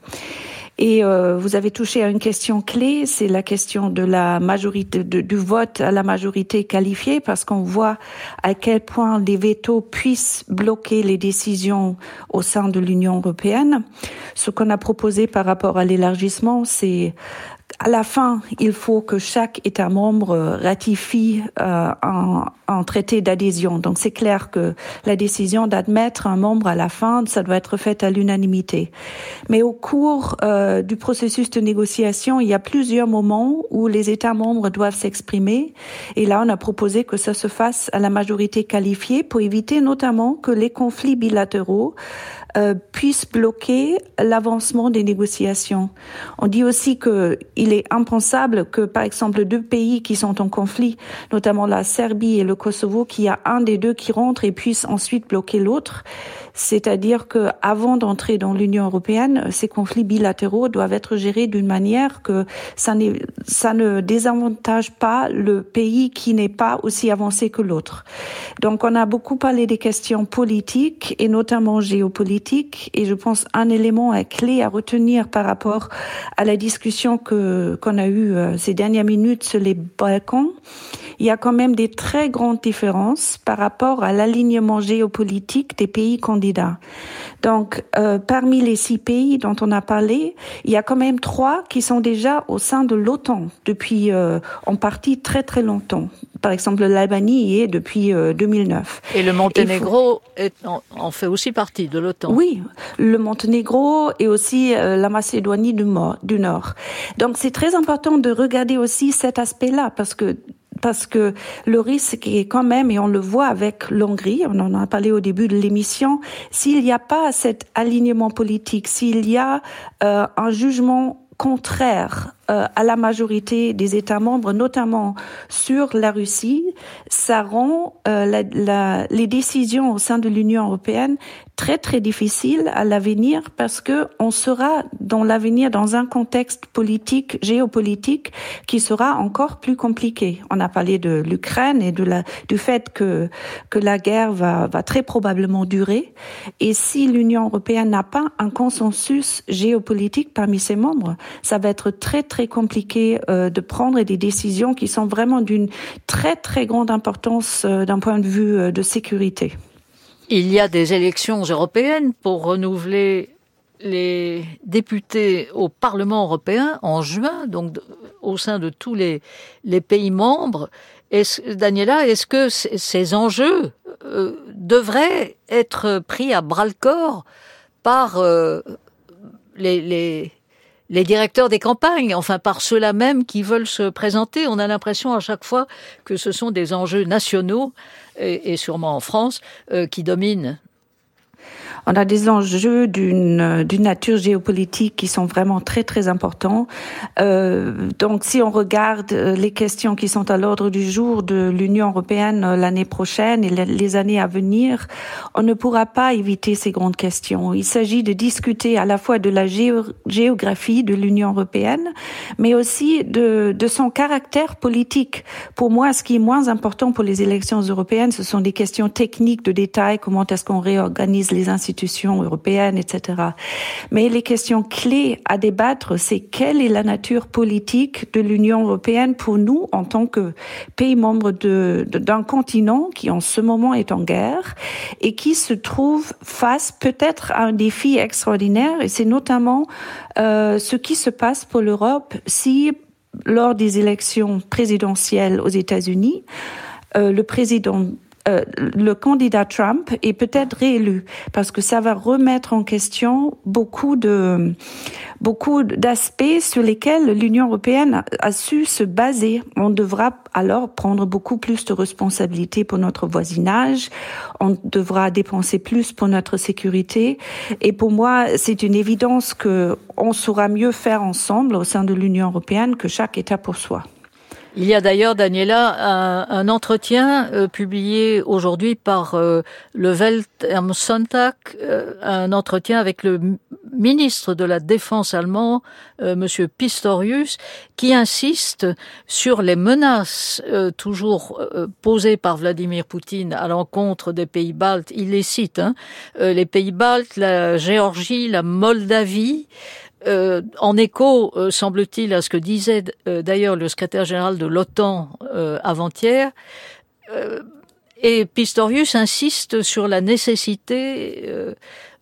Et euh, vous avez touché à une question clé, c'est la question de la majorité, du vote à la majorité qualifiée, parce qu'on voit à quel point les vétos puissent bloquer les décisions au sein de l'Union européenne. Ce qu'on a proposé par rapport à l'élargissement, c'est à la fin, il faut que chaque État membre ratifie euh, un, un, traité d'adhésion. Donc c'est clair que la décision d'admettre un membre à la fin, ça doit être fait à l'unanimité. Mais au cours euh, du processus de négociation, il y a plusieurs moments où les États membres doivent s'exprimer. Et là, on a proposé que ça se fasse à la majorité qualifiée pour éviter notamment que les conflits bilatéraux euh, puisse bloquer l'avancement des négociations. On dit aussi qu'il est impensable que, par exemple, deux pays qui sont en conflit, notamment la Serbie et le Kosovo, qu'il y a un des deux qui rentre et puisse ensuite bloquer l'autre. C'est-à-dire que avant d'entrer dans l'Union européenne, ces conflits bilatéraux doivent être gérés d'une manière que ça ne désavantage pas le pays qui n'est pas aussi avancé que l'autre. Donc on a beaucoup parlé des questions politiques et notamment géopolitiques et je pense un élément clé à retenir par rapport à la discussion que qu'on a eue euh, ces dernières minutes sur les Balkans, il y a quand même des très grandes différences par rapport à l'alignement géopolitique des pays candidats. Donc, euh, parmi les six pays dont on a parlé, il y a quand même trois qui sont déjà au sein de l'OTAN depuis euh, en partie très très longtemps. Par exemple, l'Albanie y est depuis 2009. Et le Monténégro est, en, fait aussi partie de l'OTAN. Oui, le Monténégro et aussi la Macédoine du, du Nord. Donc, c'est très important de regarder aussi cet aspect-là parce que parce que le risque est quand même, et on le voit avec l'Hongrie, on en a parlé au début de l'émission, s'il n'y a pas cet alignement politique, s'il y a euh, un jugement contraire euh, à la majorité des États membres, notamment sur la Russie, ça rend euh, les décisions au sein de l'Union européenne très très difficile à l'avenir parce que on sera dans l'avenir dans un contexte politique, géopolitique qui sera encore plus compliqué. On a parlé de l'Ukraine et de la, du fait que, que la guerre va, va très probablement durer. Et si l'Union européenne n'a pas un consensus géopolitique parmi ses membres, ça va être très très compliqué euh, de prendre des décisions qui sont vraiment d'une très très grande importance euh, d'un point de vue euh, de sécurité. Il y a des élections européennes pour renouveler les députés au Parlement européen en juin, donc au sein de tous les, pays membres. Daniela, est-ce que ces enjeux devraient être pris à bras le corps par les, les directeurs des campagnes, enfin par ceux-là même qui veulent se présenter. On a l'impression à chaque fois que ce sont des enjeux nationaux, et, sûrement en France, euh, qui dominent on a des enjeux d'une d'une nature géopolitique qui sont vraiment très très importants. Euh, donc, si on regarde euh, les questions qui sont à l'ordre du jour de l'Union européenne euh, l'année prochaine et les années à venir, on ne pourra pas éviter ces grandes questions. Il s'agit de discuter à la fois de la géographie de l'Union européenne, mais aussi de, de son caractère politique. Pour moi, ce qui est moins important pour les élections européennes, ce sont des questions techniques de détail, comment est-ce qu'on réorganise les institutions institutions européennes, etc. Mais les questions clés à débattre, c'est quelle est la nature politique de l'Union européenne pour nous en tant que pays membre d'un continent qui en ce moment est en guerre et qui se trouve face peut-être à un défi extraordinaire et c'est notamment euh, ce qui se passe pour l'Europe si lors des élections présidentielles aux États-Unis, euh, le président euh, le candidat Trump est peut-être réélu parce que ça va remettre en question beaucoup de beaucoup d'aspects sur lesquels l'Union européenne a su se baser. On devra alors prendre beaucoup plus de responsabilités pour notre voisinage. On devra dépenser plus pour notre sécurité. Et pour moi, c'est une évidence que on saura mieux faire ensemble au sein de l'Union européenne que chaque État pour soi. Il y a d'ailleurs, Daniela, un, un entretien euh, publié aujourd'hui par euh, le Welt am Sonntag, euh, un entretien avec le ministre de la Défense allemand, Monsieur Pistorius, qui insiste sur les menaces toujours posées par Vladimir Poutine à l'encontre des pays baltes. Il les cite, hein, les pays baltes, la Géorgie, la Moldavie, euh, en écho, euh, semble-t-il, à ce que disait euh, d'ailleurs le secrétaire général de l'OTAN avant-hier, et Pistorius insiste sur la nécessité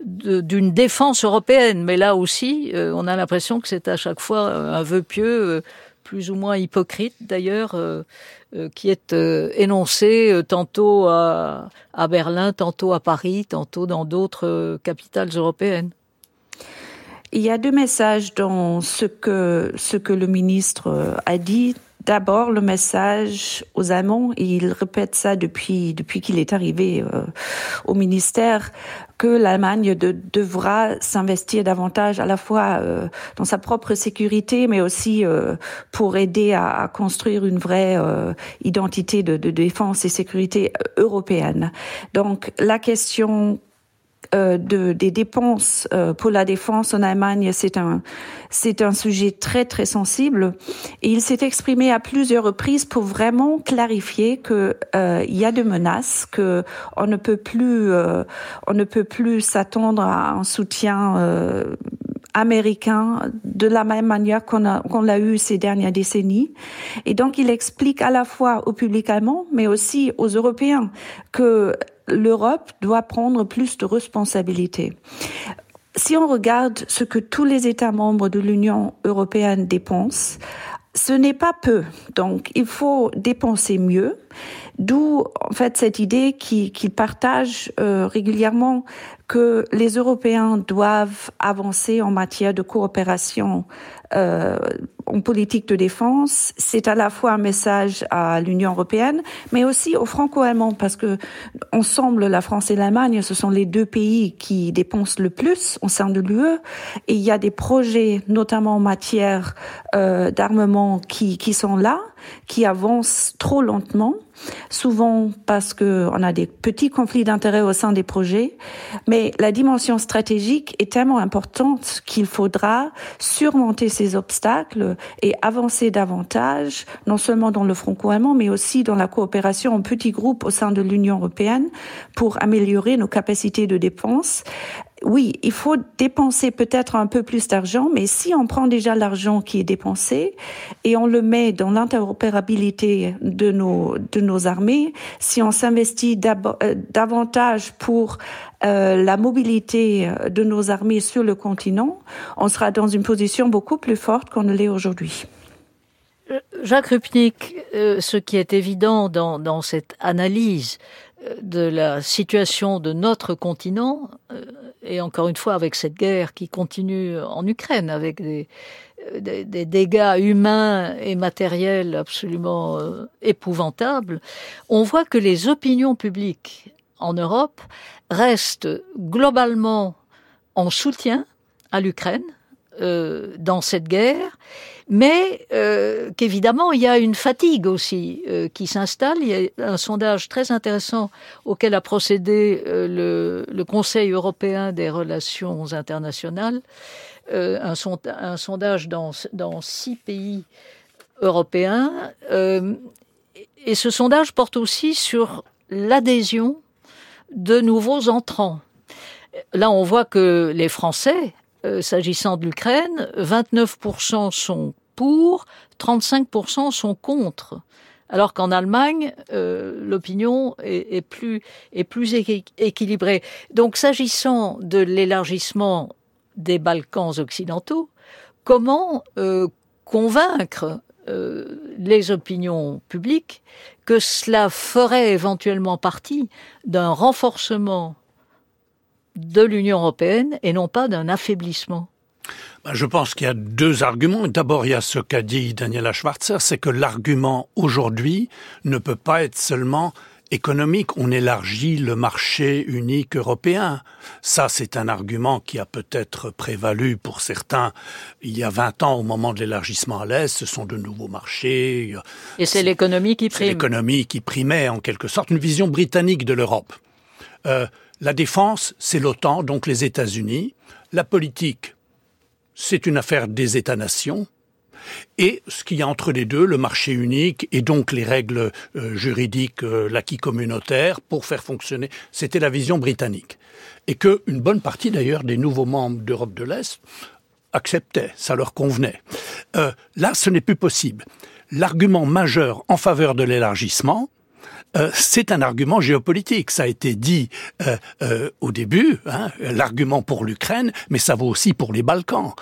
d'une défense européenne. Mais là aussi, on a l'impression que c'est à chaque fois un vœu pieux, plus ou moins hypocrite d'ailleurs, qui est énoncé tantôt à, à Berlin, tantôt à Paris, tantôt dans d'autres capitales européennes. Il y a deux messages dans ce que, ce que le ministre a dit. D'abord, le message aux Allemands, et il répète ça depuis, depuis qu'il est arrivé euh, au ministère, que l'Allemagne de, devra s'investir davantage à la fois euh, dans sa propre sécurité, mais aussi euh, pour aider à, construire une vraie identité de, défense et sécurité européenne. Donc, la question euh, de, des dépenses euh, pour la défense en Allemagne, c'est un, c'est un sujet très très sensible. Et il s'est exprimé à plusieurs reprises pour vraiment clarifier que euh, il y a des menaces, que on ne peut plus, on ne peut plus s'attendre à un soutien américain de la même manière qu'on a qu'on l'a eu ces dernières décennies. Et donc il explique à la fois au public allemand, mais aussi aux Européens que l'Europe doit prendre plus de responsabilités. Si on regarde ce que tous les États membres de l'Union européenne dépensent, ce n'est pas peu. Donc, il faut dépenser mieux. D'où, en fait, cette idée qu'ils qui partagent euh, régulièrement que les Européens doivent avancer en matière de coopération euh, en politique de défense. C'est à la fois un message à l'Union européenne, mais aussi aux Franco-Allemands, parce que ensemble, la France et l'Allemagne, ce sont les deux pays qui dépensent le plus au sein de l'UE. Et il y a des projets, notamment en matière euh, d'armement, qui, qui sont là qui avancent trop lentement, souvent parce qu'on a des petits conflits d'intérêts au sein des projets, mais la dimension stratégique est tellement importante qu'il faudra surmonter ces obstacles et avancer davantage, non seulement dans le franco-allemand, mais aussi dans la coopération en petits groupes au sein de l'Union européenne pour améliorer nos capacités de défense oui, il faut dépenser peut-être un peu plus d'argent, mais si on prend déjà l'argent qui est dépensé et on le met dans l'interopérabilité de nos, de nos armées, si on s'investit euh, davantage pour euh, la mobilité de nos armées sur le continent, on sera dans une position beaucoup plus forte qu'on ne l'est aujourd'hui. Jacques Rupnik, euh, ce qui est évident dans, dans cette analyse de la situation de notre continent, et encore une fois avec cette guerre qui continue en Ukraine, avec des, des, des dégâts humains et matériels absolument euh, épouvantables, on voit que les opinions publiques en Europe restent globalement en soutien à l'Ukraine euh, dans cette guerre mais euh, qu'évidemment il y a une fatigue aussi euh, qui s'installe. Il y a un sondage très intéressant auquel a procédé euh, le, Conseil européen des relations internationales, euh, un, sondage dans, dans, six pays européens, euh, et ce sondage porte aussi sur l'adhésion de nouveaux entrants. Là, on voit que les Français euh, s'agissant de l'Ukraine, 29% sont pour, 35% sont contre. Alors qu'en Allemagne, euh, l'opinion est, plus, équilibrée. Donc s'agissant de l'élargissement des Balkans occidentaux, comment euh, convaincre les opinions publiques que cela ferait éventuellement partie d'un renforcement de l'Union européenne et non pas d'un affaiblissement ben, je pense qu'il y a deux arguments. D'abord, il y a ce qu'a dit Daniela Schwarzer, c'est que l'argument aujourd'hui ne peut pas être seulement économique. On élargit le marché unique européen. Ça, c'est un argument qui a peut-être prévalu pour certains il y a 20 ans au moment de l'élargissement à l'Est. Ce sont de nouveaux marchés. Et c'est l'économie qui prime. C'est l'économie qui primait en quelque sorte une vision britannique de l'Europe. Euh, la défense, c'est l'OTAN, donc les États-Unis. La politique, c'est une affaire des États-nations. Et ce qu'il y a entre les deux, le marché unique et donc les règles euh, juridiques, euh, l'acquis communautaire pour faire fonctionner, c'était la vision britannique. Et que une bonne partie d'ailleurs des nouveaux membres d'Europe de l'Est acceptaient, ça leur convenait. Euh, là, ce n'est plus possible. L'argument majeur en faveur de l'élargissement, euh, c'est un argument géopolitique. Ça a été dit euh, euh, au début, hein, l'argument pour l'Ukraine, mais ça vaut aussi pour les Balkans.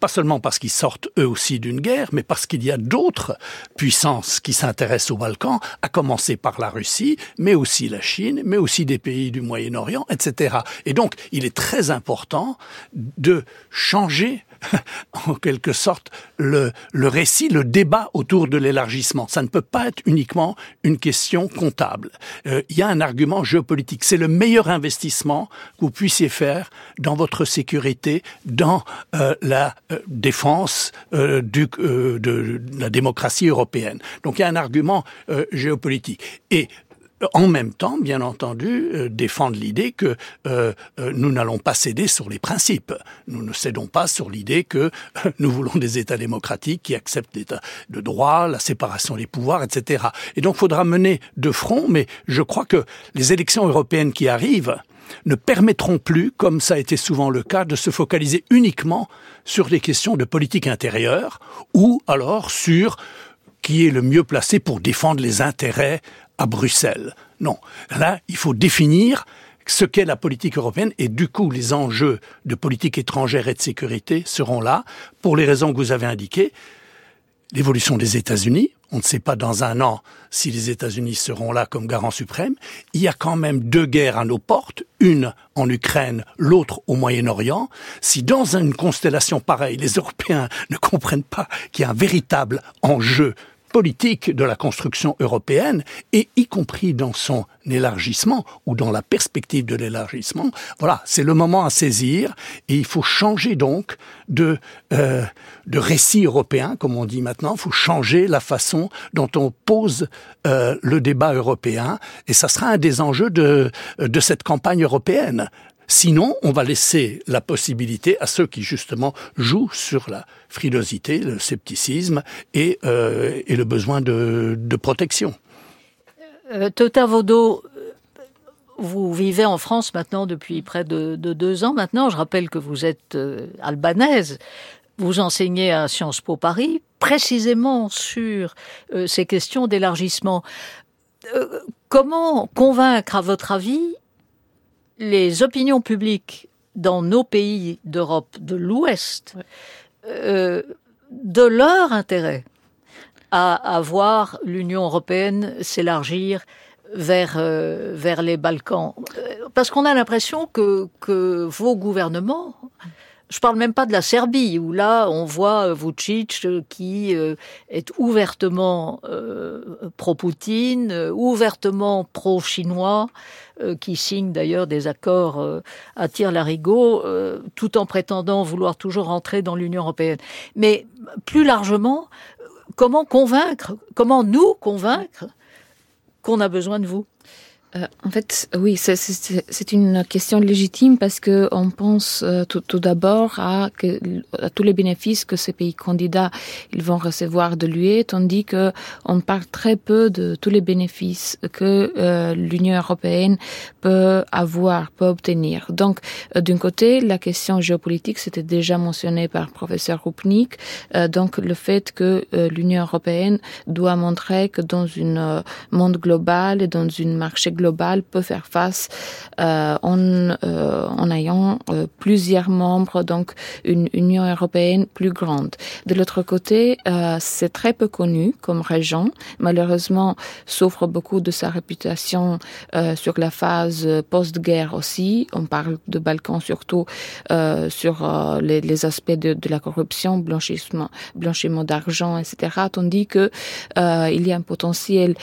Pas seulement parce qu'ils sortent eux aussi d'une guerre, mais parce qu'il y a d'autres puissances qui s'intéressent aux Balkans, à commencer par la Russie, mais aussi la Chine, mais aussi des pays du Moyen-Orient, etc. Et donc, il est très important de changer en quelque sorte le, le récit, le débat autour de l'élargissement. Ça ne peut pas être uniquement une question comptable. Euh, il y a un argument géopolitique. C'est le meilleur investissement que vous puissiez faire dans votre sécurité, dans euh, la euh, défense euh, du, euh, de, de la démocratie européenne. Donc il y a un argument géopolitique. Et en même temps, bien entendu, euh, défendre l'idée que euh, euh, nous n'allons pas céder sur les principes. Nous ne cédons pas sur l'idée que nous voulons des États démocratiques qui acceptent l'État de droit, la séparation des pouvoirs, etc. Et donc, faudra mener de front, mais je crois que les élections européennes qui arrivent ne permettront plus, comme ça a été souvent le cas, de se focaliser uniquement sur des questions de politique intérieure ou alors sur qui est le mieux placé pour défendre les intérêts à Bruxelles. Non, là, il faut définir ce qu'est la politique européenne et du coup les enjeux de politique étrangère et de sécurité seront là pour les raisons que vous avez indiquées. L'évolution des États-Unis, on ne sait pas dans un an si les États-Unis seront là comme garant suprême. Il y a quand même deux guerres à nos portes, une en Ukraine, l'autre au Moyen-Orient. Si dans une constellation pareille, les Européens ne comprennent pas qu'il y a un véritable enjeu politique de la construction européenne, et y compris dans son élargissement ou dans la perspective de l'élargissement. Voilà, c'est le moment à saisir, et il faut changer donc de, euh, de récit européen, comme on dit maintenant. Il faut changer la façon dont on pose euh, le débat européen, et ça sera un des enjeux de, de cette campagne européenne. Sinon, on va laisser la possibilité à ceux qui justement jouent sur la frilosité, le scepticisme et, euh, le besoin de, protection. Euh, Tota Vaudot, vous vivez en France maintenant depuis près de, de, deux ans maintenant. Je rappelle que vous êtes euh, albanaise. Vous enseignez à Sciences Po Paris précisément sur euh, ces questions d'élargissement. Euh, comment convaincre, à votre avis, les opinions publiques dans nos pays d'Europe de l'Ouest euh, de leur intérêt à, à voir l'Union européenne s'élargir vers, euh, vers les Balkans. Parce qu'on a l'impression que, que vos gouvernements, je parle même pas de la Serbie, où là, on voit Vucic qui euh, est ouvertement euh, pro-Poutine, euh, ouvertement pro-chinois, euh, qui signe d'ailleurs des accords euh, à tir-larigot, euh, tout en prétendant vouloir toujours entrer dans l'Union européenne. Mais plus largement, comment convaincre, comment nous convaincre qu'on a besoin de vous? Euh, en fait, oui, c'est une question légitime parce que on pense euh, tout, tout d'abord à, à tous les bénéfices que ces pays candidats ils vont recevoir de l'UE, tandis que on parle très peu de tous les bénéfices que euh, l'Union européenne peut avoir, peut obtenir. Donc, d'un côté, la question géopolitique, c'était déjà mentionné par professeur Rupnik. Donc, le fait que l'Union européenne doit montrer que dans euh, monde global et dans une marché global global peut faire face euh, en, euh, en ayant euh, plusieurs membres, donc une Union européenne plus grande. De l'autre côté, c'est très peu connu comme région. Malheureusement, souffre beaucoup de sa réputation sur la phase post-guerre aussi. On parle de Balkans surtout sur les, aspects de, la corruption, blanchissement, blanchiment d'argent, etc. Tandis que il y a un potentiel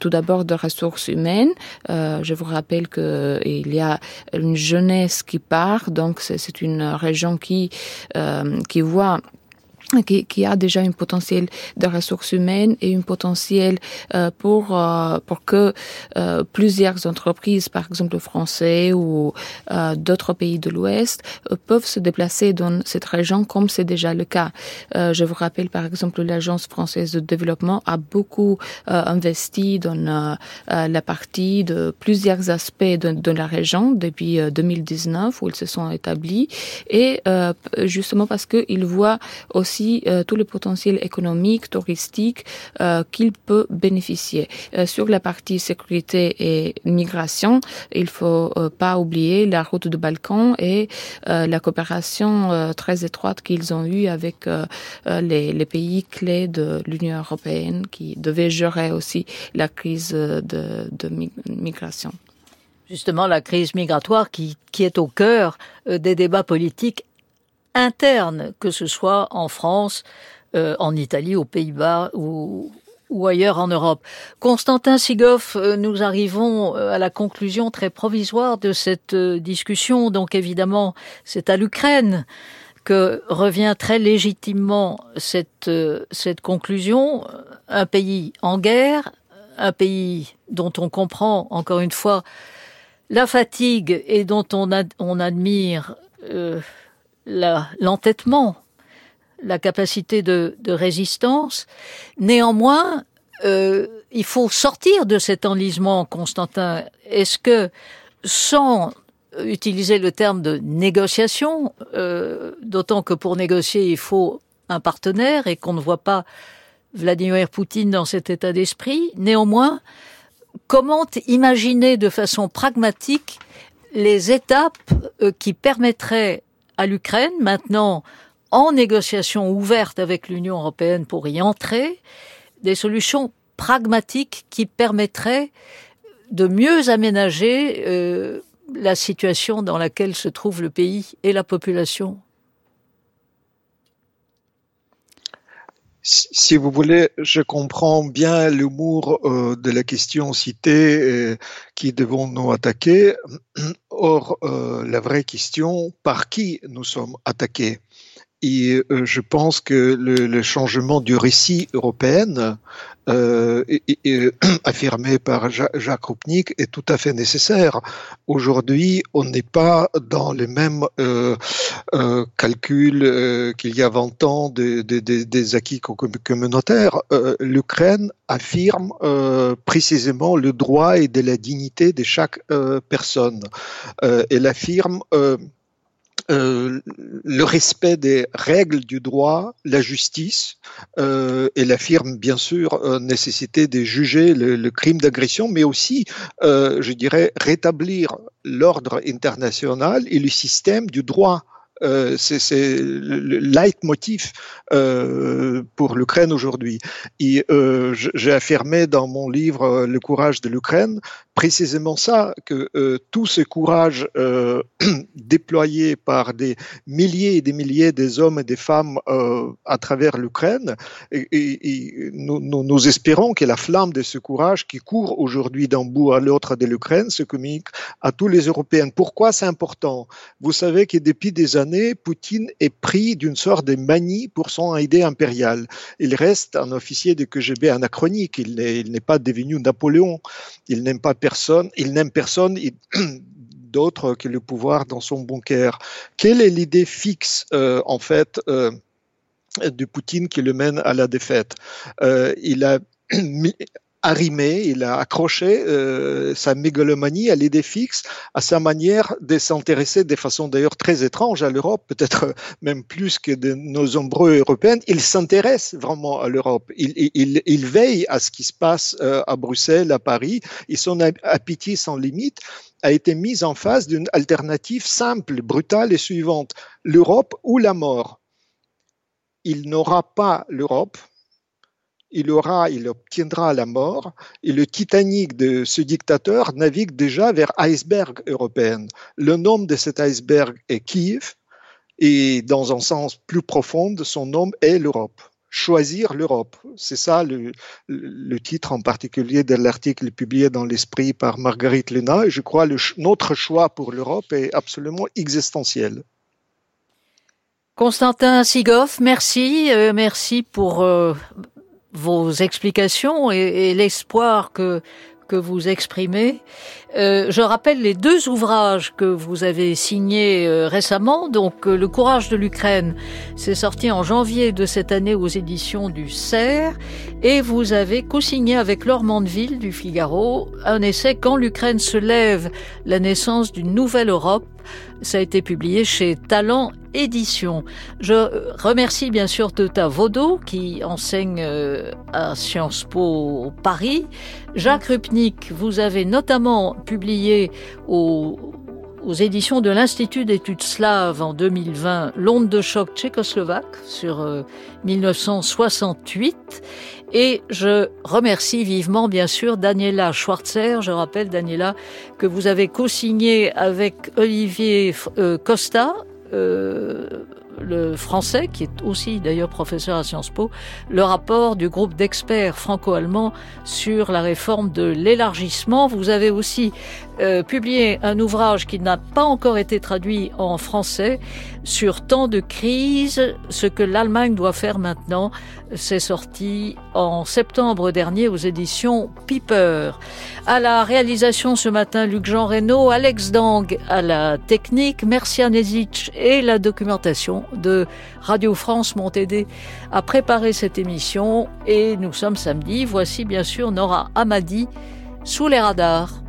tout d'abord de ressources humaines, Euh, je vous rappelle qu'il y a une jeunesse qui part, donc c'est une région qui, euh, qui voit qui, qui a déjà un potentiel de ressources humaines et un potentiel euh, pour euh, pour que euh, plusieurs entreprises, par exemple français ou euh, d'autres pays de l'Ouest, euh, peuvent se déplacer dans cette région comme c'est déjà le cas. Euh, je vous rappelle par exemple l'agence française de développement a beaucoup investi dans la partie de plusieurs aspects de, de la région depuis euh, 2019 où ils se sont établis et justement parce que ils voient aussi aussi euh, tout le potentiel économique, touristique euh, qu'il peut bénéficier. Euh, sur la partie sécurité et migration, il faut euh, pas oublier la route de Balkan et euh, la coopération très étroite qu'ils ont eue avec les, les pays clés de l'Union européenne qui devaient gérer aussi la crise de, de migration justement la crise migratoire qui, qui est au cœur des débats politiques interne, que ce soit en France, euh, en Italie, aux Pays-Bas ou, ou ailleurs en Europe. Constantin Sigoff, euh, nous arrivons euh, à la conclusion très provisoire de cette euh, discussion. Donc évidemment, c'est à l'Ukraine que revient très légitimement cette, cette conclusion. Un pays en guerre, un pays dont on comprend, encore une fois, la fatigue et dont on, on admire euh, l'entêtement, la, capacité de, résistance. Néanmoins, euh, il faut sortir de cet enlisement, Constantin. Est-ce que, sans utiliser le terme de négociation, euh, d'autant que pour négocier, il faut un partenaire et qu'on ne voit pas Vladimir Poutine dans cet état d'esprit, néanmoins, comment imaginer de façon pragmatique les étapes euh, qui permettraient à l'Ukraine, maintenant en négociation ouverte avec l'Union européenne pour y entrer, des solutions pragmatiques qui permettraient de mieux aménager euh, la situation dans laquelle se trouve le pays et la population Si vous voulez, je comprends bien l'humour euh, de la question citée euh, qui devons nous attaquer. Or, euh, la vraie question, par qui nous sommes attaqués? Et je pense que le, changement du récit européen euh, affirmé par Jacques Rupnik est tout à fait nécessaire. Aujourd'hui, on n'est pas dans les mêmes euh, euh, calculs qu'il y a 20 ans de, de, de, des acquis communautaires. L'Ukraine affirme précisément le droit et de la dignité de chaque personne. elle affirme le respect des règles du droit, la justice, euh, elle affirme bien sûr euh, nécessité de juger le, le crime d'agression, mais aussi, euh, je dirais, rétablir l'ordre international et le système du droit euh, c'est le leitmotiv euh, pour l'Ukraine aujourd'hui. Euh, j'ai affirmé dans mon livre euh, Le courage de l'Ukraine précisément ça, que tout ce courage déployé par des milliers et des milliers des hommes et des femmes à travers l'Ukraine, et, nous, nous, espérons que la flamme de ce courage qui court aujourd'hui d'un bout à l'autre de l'Ukraine se communique à tous les Européens. Pourquoi c'est important? Vous savez que depuis des années, Poutine est pris d'une sorte de manie pour son idée impériale. Il reste un officier de KGB anachronique. Il n'est pas devenu Napoléon. Il n'aime pas personne. Il n'aime personne. d'autre que le pouvoir dans son bunker. Quelle est l'idée fixe, euh, en fait, euh, de Poutine qui le mène à la défaite? Euh, Il a arrimé, il a accroché euh, sa mégalomanie à l'idée fixe, à sa manière de s'intéresser de façon d'ailleurs très étrange à l'Europe, peut-être même plus que de nos nombreux Européens. Il s'intéresse vraiment à l'Europe. Il, il, il, veille à ce qui se passe euh, à Bruxelles, à Paris, et son appétit sans limite a été mis en face d'une alternative simple, brutale et suivante l'Europe ou la mort? Il n'aura pas l'Europe, il aura, il obtiendra la mort, et le Titanic de ce dictateur navigue déjà vers iceberg européen. Le nom de cet iceberg est Kiev, et dans un sens plus profond, son nom est l'Europe. Choisir l'Europe, c'est ça le, titre en particulier de l'article publié dans l'Esprit par Marguerite Lena. Et je crois que notre choix pour l'Europe est absolument existentiel. Constantin Sigoff, merci, euh, merci pour euh, vos explications et, et l'espoir que que vous exprimez. Euh, je rappelle les deux ouvrages que vous avez signés euh, récemment. Donc, euh, Le courage de l'Ukraine, c'est sorti en janvier de cette année aux éditions du CERF. Et vous avez co-signé avec Laure Mandeville du Figaro un essai Quand l'Ukraine se lève, la naissance d'une nouvelle Europe. Ça a été publié chez Talent Édition. Je remercie bien sûr Teta Vaudot qui enseigne à Sciences Po Paris. Jacques Rupnik, vous avez notamment publié au, aux éditions de l'Institut d'études slaves en 2020 L'onde de choc tchécoslovaque sur euh, 1968. Et je remercie vivement, bien sûr, Daniela Schwarzer. Je rappelle, Daniela, que vous avez co-signé avec Olivier euh, Costa, euh, le français, qui est aussi d'ailleurs professeur à Sciences Po, le rapport du groupe d'experts franco-allemands sur la réforme de l'élargissement. Vous avez aussi euh, publié un ouvrage qui n'a pas encore été traduit en français sur tant de crises, ce que l'Allemagne doit faire maintenant. C'est sorti en septembre dernier aux éditions Piper. À la réalisation ce matin, Luc-Jean Reynaud, Alex Dang à la technique, Mercia Nezic et la documentation de Radio France m'ont aidé à préparer cette émission et nous sommes samedi. Voici bien sûr Nora Amadi sous les radars.